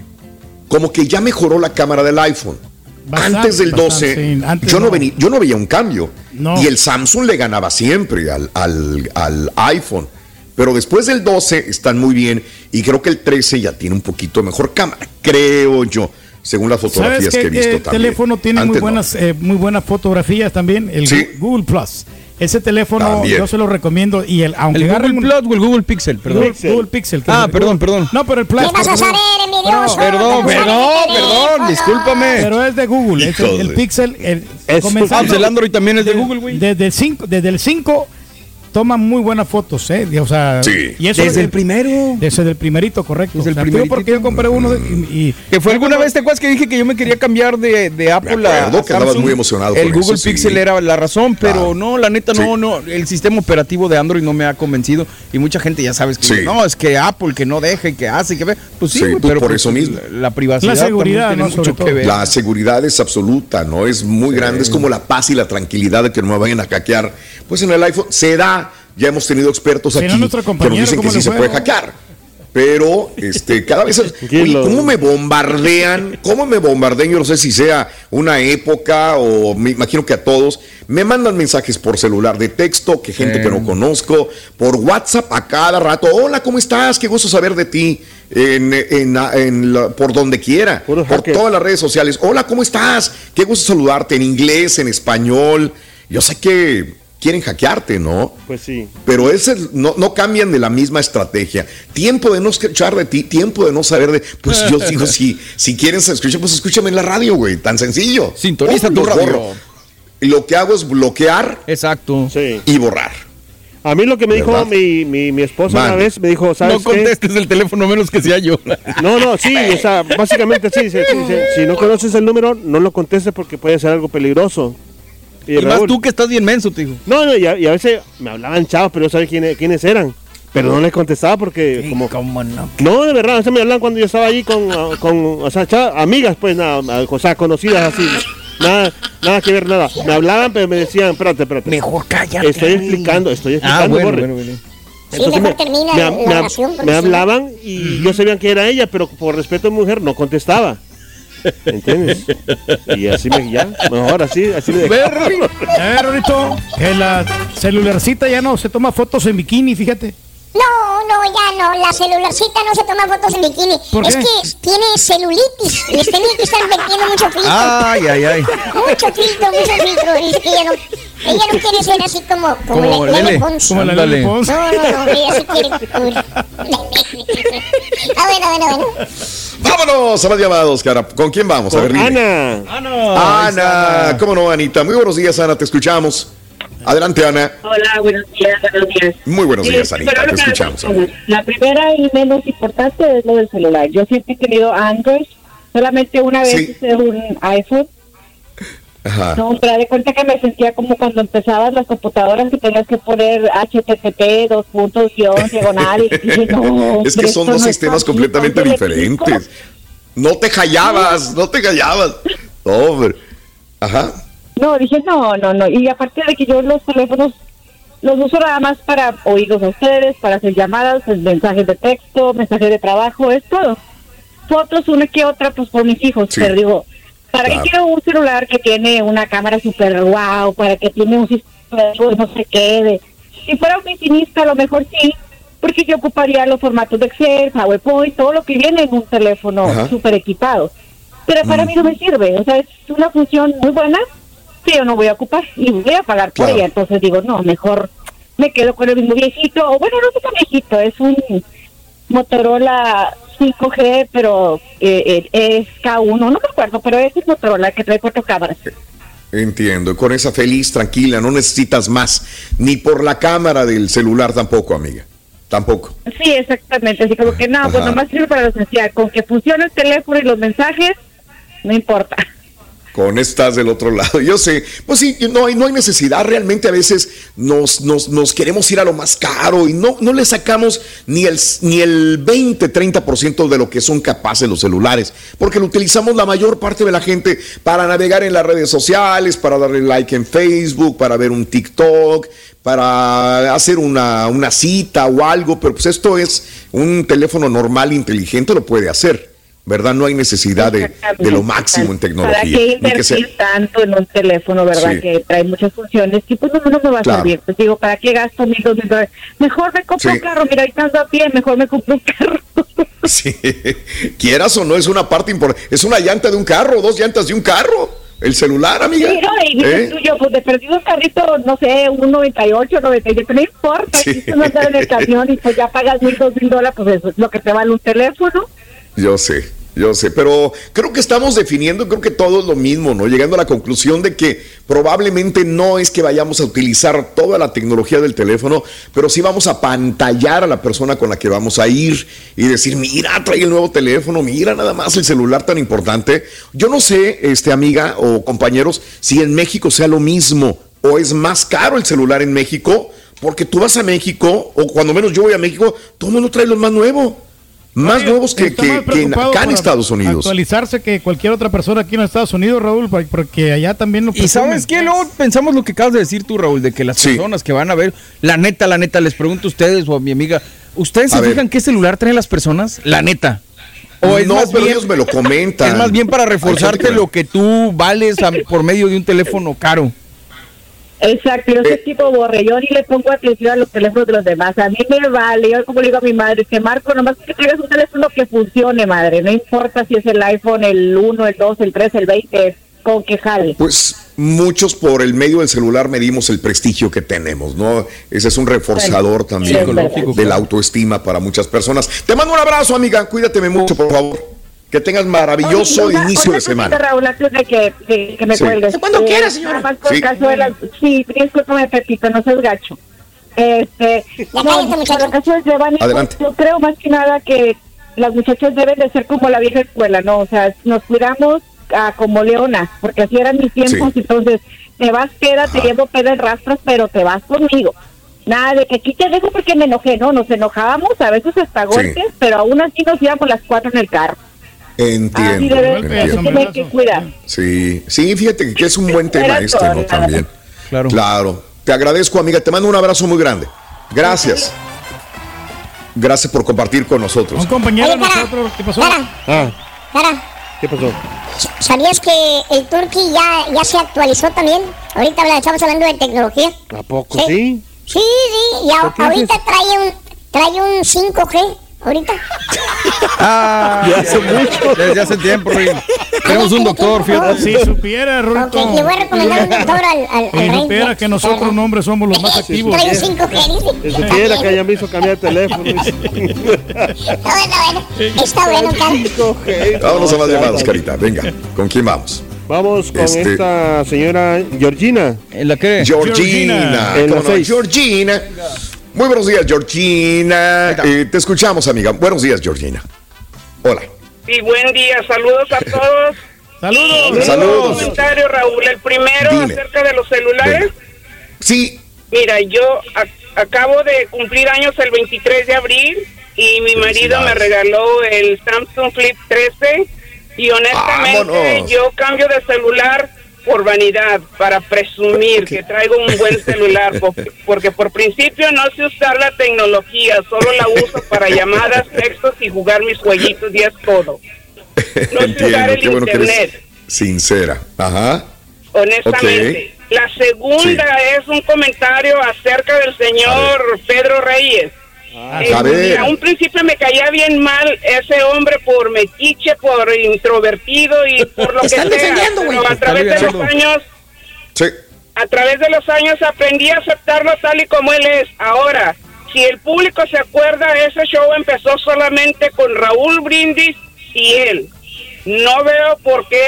como que ya mejoró la cámara del iPhone.
Bastante,
antes del 12,
bastante, sí. Antes
yo, no.
no.
vení- yo no veía un cambio.
No.
Y el Samsung le ganaba siempre al, al- al iPhone. Pero después del 12 están muy bien y creo que el 13 ya tiene un poquito mejor cámara, creo yo, según las
¿Sabes
fotografías
qué,
que he visto
qué
también.
teléfono tiene muy
Antes no.
buenas, eh, muy buenas fotografías también? El
Sí.
Google Plus. Ese teléfono
También.
yo se lo recomiendo y el aunque
¿El Google
un-
Plus o el Google Pixel? Perdón.
Google, Google Pixel. que
Ah, perdón, perdón.
No, pero el Plus.
¿Qué vas a saber, envidioso?
Perdón,
¿Qué vas a
perdón, perdón, discúlpame.
Pero es de Google. es el, el. Pixel. El,
Es-
comenzando-
el Android también es de Google, güey.
Desde el 5, desde el 5 toma muy buenas fotos, ¿eh? O sea,
Sí.
y eso
Desde
es-
el primero.
Desde el primerito, correcto.
Desde el
O sea,
primeritito.
porque yo compré uno de- y, y-
Que fue alguna vez, ¿te acuerdas que dije que yo me quería cambiar de, de Apple
Me
a, a
que andabas
Samsung?
muy emocionado
El Google
eso, sí.
Pixel era la razón, pero
Claro.
no, la neta no,
Sí.
no, el sistema operativo de Android no me ha convencido y mucha gente ya sabes que
Sí.
no, es que Apple que no deja y que hace y que ve, pues sí, pero
por
pues,
eso mismo.
La, la privacidad
La seguridad,
también
¿no?
tiene mucho que ver.
La seguridad es absoluta, ¿no? Es muy grande, es como la paz y la tranquilidad de que no me vayan a hackear. Pues en el iPhone se da, ya hemos tenido expertos aquí que nos dicen que
¿cómo
sí se puede hackear. Pero este, cada vez. Oye. ¿cómo me bombardean? ¿Cómo me bombardean? Yo no sé si sea una época o me imagino que a todos. Me mandan mensajes por celular de texto, que gente que no conozco, por WhatsApp a cada rato. Hola, ¿cómo estás? Qué gusto saber de ti. En, en- en la- por donde quiera, por todas las redes sociales. Hola, ¿cómo estás? Qué gusto saludarte en inglés, en español. Yo sé que quieren hackearte, ¿no?
Pues sí.
Pero ese no, no cambian de la misma estrategia. Tiempo de no escuchar de ti, tiempo de no saber de. Pues yo digo, si, si quieres escuchar, pues escúchame en la radio, güey. Tan sencillo.
Sintoniza
Pum,
tu radio.
borro. Lo que hago es bloquear
Exacto.
Sí.
y borrar.
A mí lo que me dijo mi, mi, mi esposa una vez, me dijo, ¿sabes
No
qué?
contestes el teléfono menos que sea yo.
No, no, sí, o sea, básicamente sí, sí, sí, sí. Si no conoces el número, no lo contestes porque puede ser algo peligroso.
Y más
Raúl,
tú que estás bien menso, te digo.
No, no, y a, y a veces me hablaban chavos, pero yo sabía quiénes, quiénes eran. Pero no les contestaba porque como...
¿Cómo no?
No, de verdad, o sea, me hablaban cuando yo estaba ahí con, ah, con o sea, chavas- amigas, pues, nada, ah, o sea, conocidas así. Nada, nada que ver, nada. Me hablaban, pero me decían, espérate, espérate.
Mejor cállate.
Estoy explicando, estoy
Ah,
explicando,
bueno,
Borre.
bueno, bueno.
Sí, mejor termina
me,
la
me-
oración,
me hablaban y yo sabía que era ella, pero por respeto a mujer no contestaba. ¿Entiendes? Y así me ya, mejor así, así me
A ver, Rorito, que la celularcita ya no se toma fotos en bikini, fíjate.
No, no, ya no. La celularcita no se toma fotos en bikini.
¿Por
es
qué?
que tiene celulitis. Les tenía que estar metiendo mucho filtro.
Ay, ay, ay.
Mucho filtro, mucho filtro. Y es que ya no. Ella no quiere ser así como, como,
Como
Le- Lele. Pons.
Como la Lele Pons.
No, no, no, ella sí quiere. ah, bueno, bueno, bueno.
Vámonos a más llamados, cara. ¿Con quién vamos? A ver, dime.
Ana.
Ana, ¿cómo no, Anita? Muy buenos días, Ana, te escuchamos. Adelante, Ana.
Hola, buenos días, buenos días.
Muy buenos días,
Sí,
Anita, te escuchamos. Ana.
La primera y menos importante es lo del celular. Yo siempre he tenido Android, solamente una vez
Sí.
hice un iPhone.
Ajá.
No, pero de cuenta que me sentía como cuando empezabas las computadoras que tenías que poner HTTP, dos puntos, guion, diagonal. Y dije, no,
Es que son dos
no
sistemas completamente diferentes. No te callabas, no te callabas. No, hombre. Ajá.
No, dije, no, no, no. Y aparte de que yo los teléfonos los uso nada más para oírlos a ustedes, para hacer llamadas, pues, mensajes de texto, mensajes de trabajo, es todo. Fotos, una que otra, pues por mis hijos.
Sí.
Pero digo, ¿para
Claro.
qué quiero un celular que tiene una cámara super wow? ¿Para que tiene un sistema de no sé qué? De... Si fuera oficinista, a lo mejor sí, porque yo ocuparía los formatos de Excel, PowerPoint, todo lo que viene en un teléfono
Ajá.
súper equipado. Pero para
Mm.
mí no me sirve, o sea, es una función muy buena que yo no voy a ocupar y voy a pagar por ella. Entonces digo, no, mejor me quedo con el mismo viejito, o bueno, no es tan viejito, es un Motorola 5G, pero eh, eh, es K1, no me acuerdo, pero es el Motorola que trae cuatro cámaras.
Entiendo. Con esa feliz, tranquila, no necesitas más. Ni por la cámara del celular tampoco, amiga. Tampoco.
Sí, exactamente, así como que no, pues nomás sirve para lo esencial, con que funcione el teléfono y los mensajes, no importa.
Con estás del otro lado. Yo sé, pues sí, no hay, no hay necesidad. Realmente a veces nos, nos, nos queremos ir a lo más caro y no, no le sacamos ni el, ni el 20, 30% de lo que son capaces los celulares, porque lo utilizamos la mayor parte de la gente para navegar en las redes sociales, para darle like en Facebook, para ver un TikTok, para hacer una, una cita o algo, pero pues esto es un teléfono normal, inteligente, lo puede hacer. ¿Verdad? No hay necesidad de, de lo máximo en tecnología.
¿Para qué
ni que
invertir tanto en un teléfono, verdad?
Sí.
Que trae muchas funciones que pues no, no me va a
Claro.
servir. Pues digo, ¿para qué gasto mil, dos mil dólares? Mejor me compro
Sí.
un carro, mira, ahorita ando a pie, mejor me compro un carro.
Sí, quieras o no, es una parte importante. Es una llanta de un carro, dos llantas de un carro. El celular, amiga.
Sí, no, y dices
¿Eh?
tú, yo, pues de perdido un carrito, no sé, un 98, 97, no importa,
Sí.
si tú no en el camión y pues ya pagas mil, dos mil dólares, pues eso es lo que te vale un teléfono.
Yo sé, yo sé, pero creo que estamos definiendo, creo que todo es lo mismo, ¿no? Llegando a la conclusión de que probablemente no es que vayamos a utilizar toda la tecnología del teléfono, pero sí vamos a pantallar a la persona con la que vamos a ir y decir, mira, trae el nuevo teléfono, mira nada más el celular tan importante. Yo no sé, este amiga o compañeros, si en México sea lo mismo o es más caro el celular en México, porque tú vas a México, o cuando menos yo voy a México, todo el mundo trae los más nuevos. Más nuevos que, que-
más
que en- acá en Estados Unidos.
Actualizarse que cualquier otra persona aquí en Estados Unidos, Raúl, por- porque allá también lo
Y sabes qué, luego pensamos lo que acabas de decir tú, Raúl, de que las personas que van a ver, la neta, la neta, les pregunto a ustedes o a mi amiga, ¿ustedes
A
se
ver.
fijan qué celular traen las personas? La neta.
No,
es más
pero
bien-
ellos me lo comentan.
Es más bien para reforzarte lo que tú vales a- por medio de un teléfono caro.
Exacto, yo soy tipo borre, yo ni le pongo atención a los teléfonos de los demás, a mí me vale, yo como le digo a mi madre, que Marco, nomás que traigas un teléfono que funcione, madre, no importa si es el iPhone, el 1, el 2, el 3, el 20, con que jale.
Pues muchos por el medio del celular medimos el prestigio que tenemos, ¿no? Ese es un reforzador
Sí,
también de la autoestima para muchas personas. Te mando un abrazo, amiga. Cuídate mucho, por favor. Que tengas maravilloso
Oye, una-
inicio
una
de semana.
Raúl, antes de que, de que me
Sí.
cuelgues.
Cuando
Eh,
quiera, señora.
nada más por
Sí.
caso de las- sí, discúlpame, Pepito, no seas gacho. Este, no, canciones de Bunny,
Adelante.
yo creo más que nada que las muchachas deben de ser como la vieja escuela, ¿no? O sea, nos cuidamos ah, como leonas, porque así eran mis tiempos,
Sí.
entonces te vas peda, te llevo peda en rastros, pero te vas conmigo. Nada de que aquí te dejo porque me enojé, no, nos enojábamos, a veces hasta golpes, pero aún así nos íbamos las cuatro en el carro. Así
Entiendo.
debe de
entiendo.
se tiene que cuidar.
Sí, sí, fíjate que es un buen tema este,
todo,
¿no? También. Claro. Claro. Te agradezco, amiga. Te mando un abrazo muy grande. Gracias. Gracias por compartir con nosotros.
Un compañero de
Oye, para,
nosotros, ¿qué pasó?
para.
Ah,
Cara,
¿Qué pasó?
¿sabías que el Turkey ya, ya se actualizó también? Ahorita estamos hablando de tecnología.
¿A poco
Sí.
sí?
Sí, sí, y a-
¿Por qué
ahorita trae un, trae un 5G Ahorita.
Ah,
Ya hace mucho.
Desde hace tiempo, Rin. Tenemos un doctor, fíjate.
Si supiera, Rulito.
Ok, le voy a recomendar un doctor al, al, al
Si supiera que nosotros hombres somos los más activos.
Trae un 5G,
Si supiera que me hizo cambiar de teléfono.
Está bueno, bueno. Está bueno, Carlos.
Vámonos a más llamadas, Carita. Venga, ¿con quién vamos?
Vamos con
Este-
esta señora Georgina.
¿En la qué?
Georgina.
En la
¿Cómo no?
seis.
Georgina. Muy buenos días, Georgina. Eh, te escuchamos, amiga. Buenos días, Georgina. Hola.
Sí, buen día, saludos a todos.
Saludos.
Un
Saludos.
comentario, Raúl. El primero
Dime.
acerca de los celulares.
Sí.
Mira, yo a- acabo de cumplir años el 23 de abril y mi marido me regaló el Samsung Flip 13 y honestamente
Vámonos.
yo cambio de celular por vanidad, para presumir que traigo un buen celular, porque, porque por principio no sé usar la tecnología, solo la uso para llamadas, textos y jugar mis jueguitos y es todo. usar
Entiendo.
el
Qué bueno que eres
internet.
sincera. Ajá.
honestamente. La segunda es un comentario acerca del señor Pedro Reyes. Eh,
A
un principio me caía bien mal ese hombre por metiche, por introvertido y por lo que
Están
sea.
defendiendo, güey.
Pero a través de los años,
Sí.
a través de los años aprendí a aceptarlo tal y como él es. Ahora, si el público se acuerda, ese show empezó solamente con Raúl Brindis y él. No veo por qué,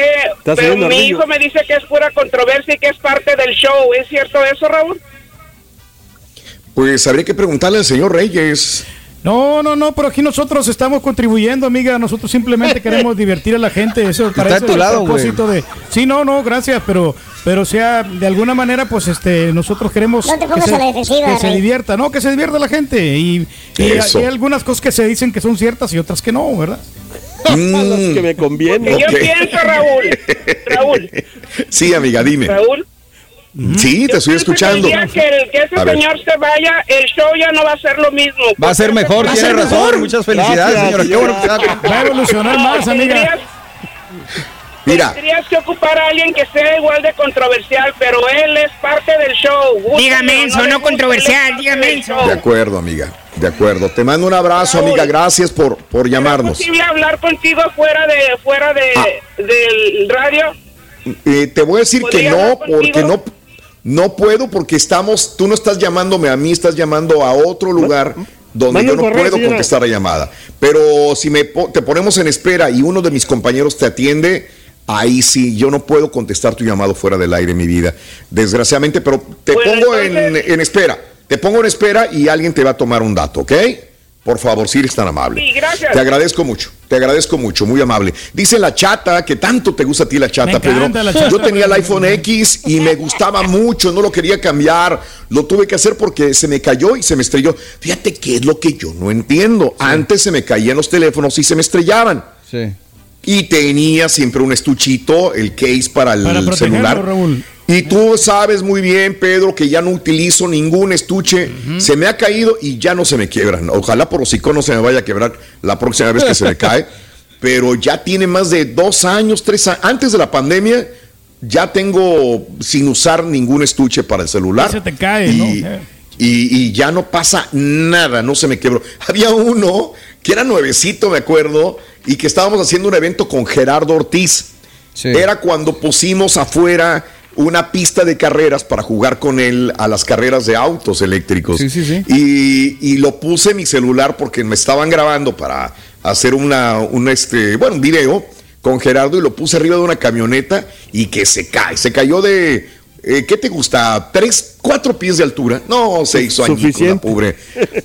pero mi hijo me dice que es pura controversia y que es parte del show. ¿Es cierto eso, Raúl?
Pues habría que preguntarle al señor Reyes.
No, no, no, pero aquí nosotros estamos contribuyendo, amiga. Nosotros simplemente queremos divertir a la gente. Eso
Está
para
de
eso
tu
es el
lado, güey.
propósito de. Sí, no, no, gracias, pero, pero sea de alguna manera, pues, este, nosotros queremos
No te
que, se,
a la defensiva,
que se
Rey.
divierta, no, que se divierta la gente y, y hay algunas cosas que se dicen que son ciertas y otras que no, ¿verdad?
Mm,
que me conviene.
Yo pienso, Raúl. Raúl,
Sí, amiga, dime.
Raúl.
Sí, te estoy escuchando.
Que el día que, el- que ese
A ver.
señor se vaya, el show ya no va a ser lo mismo.
Va a ser mejor, tiene
ser
razón.
mejor.
Muchas felicidades,
Gracias,
señora. Qué bueno que
Va a evolucionar más, amiga.
tendrías-
Mira,
Tendrías que ocupar a alguien que sea igual de controversial, pero él es parte del show.
Dígame,
o
Enzo,
le
no controversial,
es
dígame,
show.
de acuerdo, amiga. De acuerdo. Te mando un abrazo, amiga. Gracias por, por
¿Será
llamarnos.
posible hablar contigo fuera de fuera de
Ah.
del radio?
Eh, te voy a decir que
¿Podría
no, porque no, no puedo, porque estamos, tú no estás llamándome a mí, estás llamando a otro lugar donde yo no puedo
señora.
contestar la llamada. Pero si me te ponemos en espera y uno de mis compañeros te atiende, ahí sí, yo no puedo contestar tu llamado fuera del aire, mi vida. Desgraciadamente, pero te
Bueno,
pongo en, en espera. Te pongo en espera y alguien te va a tomar un dato, ¿ok? Por favor, si eres tan amable.
Sí, gracias.
Te agradezco mucho, te agradezco mucho, muy amable. Dice la chata, que tanto te gusta a ti la chata,
Me
Pedro.
encanta la chata,
Yo tenía el iPhone X y me gustaba mucho, no lo quería cambiar. Lo tuve que hacer porque se me cayó y se me estrelló. Fíjate qué es lo que yo no entiendo. Antes se me caían los teléfonos y se me estrellaban.
Sí.
Y tenía siempre un estuchito, el case para el
Para
celular.
Raúl.
Y tú sabes muy bien, Pedro, que ya no utilizo ningún estuche. Se me ha caído y ya no se me quiebran. Ojalá por hocico no se me vaya a quebrar la próxima vez que se me cae. Pero ya tiene más de dos años, tres años. Antes de la pandemia, ya tengo sin usar ningún estuche para el celular.
Se te cae,
y,
¿no?
Y- y ya no pasa nada, no se me quebró. Había uno que era nuevecito, me acuerdo, y que estábamos haciendo un evento con Gerardo Ortiz.
Sí.
Era cuando pusimos afuera una pista de carreras para jugar con él a las carreras de autos eléctricos.
Sí, sí, sí.
Y, y lo puse en mi celular porque me estaban grabando para hacer una, un este, bueno, un video con Gerardo y lo puse arriba de una camioneta y que se cae. Se cayó de, eh, ¿qué te gusta? ¿Tres, cuatro pies de altura? No, se hizo añicos, la
Suficiente.
pobre.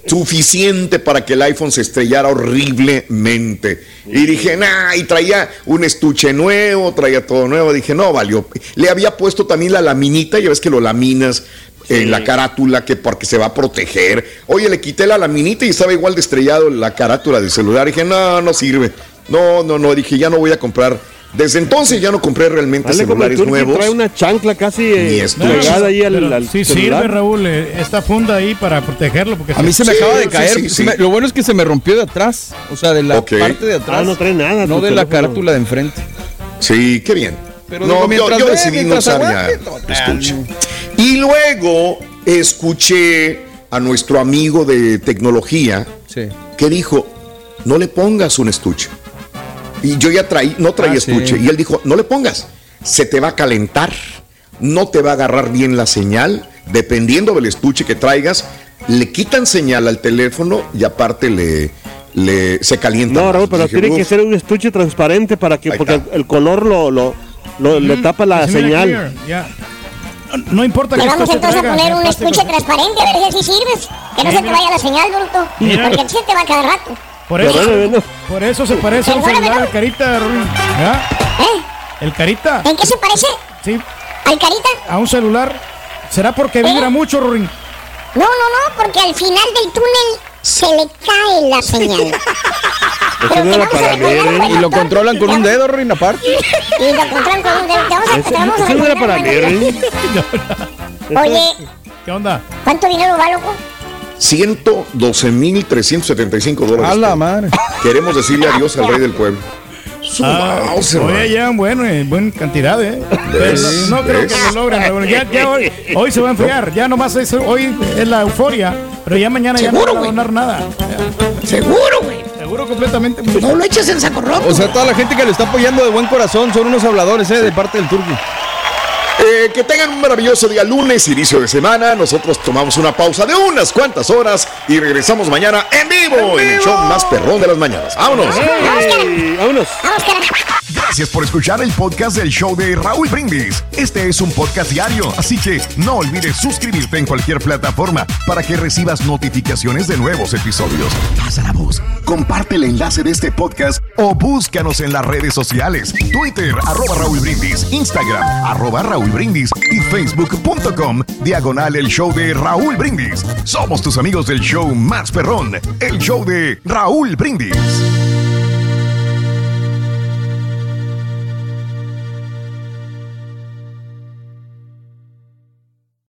Suficiente para que el iPhone se estrellara horriblemente. Y dije, nah, y traía un estuche nuevo, traía todo nuevo. Dije, no, valió. Le había puesto también la laminita, ya ves que lo laminas en la carátula que porque se va a proteger. Oye, le quité la laminita y estaba igual de estrellado la carátula del celular. Dije, no, no sirve. No, no, no. Dije, ya no voy a comprar. Desde entonces ya no compré realmente
Dale
celulares nuevos.
trae una chancla casi
Ni
eh, pegada ahí al, al
sí
celular.
sirve, Raúl, eh, esta funda ahí para protegerlo. Porque
A mí se me
Sí,
acaba de caer.
sí,
Se
sí.
me- lo bueno es que se me rompió de atrás. O sea, de la parte de atrás.
Ah, no trae nada.
No de la carátula de enfrente.
Sí, qué bien.
Pero
no,
digo,
yo-
mientras
yo,
ve,
decidí no usar ya. Y luego escuché a nuestro amigo de tecnología
Sí.
que dijo, no le pongas un estuche. Y yo ya traí, no traía
Ah, sí.
estuche. Y él dijo, no le pongas, se te va a calentar, no te va a agarrar bien la señal, dependiendo del estuche que traigas, le quitan señal al teléfono y aparte le, le se calienta.
No. Raúl, pero
Dije,
tiene que ser un estuche transparente para que, porque
está.
el color lo, lo, lo- le tapa la señal.
ya. No, no importa
Le
que
vamos entonces a
traiga,
poner
sea
un estuche transparente a ver si así sirves. Que no se te vaya la señal, bruto.
Mira.
Porque se te va cada rato.
Por eso, por eso se parece a un celular, el carita, Ruin.
¿Eh?
El carita.
¿En qué se parece?
Sí.
¿Al carita?
A un celular. ¿Será porque
¿Eh?
vibra mucho, Ruin?
No, no, no, porque al final del túnel se le cae la señal.
Eso no era para ¿eh? Y lo controlan con un dedo, Rin, aparte.
Y lo controlan con un dedo. Te vamos a, te vamos a
no era para
hermano. Oye,
¿Qué onda?
¿cuánto dinero va, loco?
112.375 dólares.
A la madre.
Queremos decirle adiós al rey del pueblo. Su
Ah, oye, ya bueno, en buena cantidad, ¿eh? No creo
¿Ves?
que lo logren. Ya, ya hoy, hoy se va a enfriar. Ya nomás es, hoy es la euforia. Pero ya mañana ya no
Seguro,
van a donar nada.
Seguro, güey.
Seguro completamente.
No lo eches en saco roto.
O sea, toda la gente que le está apoyando de buen corazón son unos habladores, ¿eh? De parte del turco.
Eh, que tengan un maravilloso día lunes, inicio de semana. Nosotros tomamos una pausa de unas cuantas horas y regresamos mañana en vivo en, el show más perrón de las mañanas. ¡Vámonos!
¡Vámonos!
Vamos, cara.
Gracias por escuchar el podcast del show de Raúl Brindis. Este es un podcast diario, así que no olvides suscribirte en cualquier plataforma para que recibas notificaciones de nuevos episodios. Pasa la voz, comparte el enlace de este podcast o búscanos en las redes sociales. Twitter, arroba Raúl Brindis, Instagram, arroba Brindis y facebook.com, diagonal el show de Raúl Brindis. Somos tus amigos del show más perrón, el show de Raúl Brindis.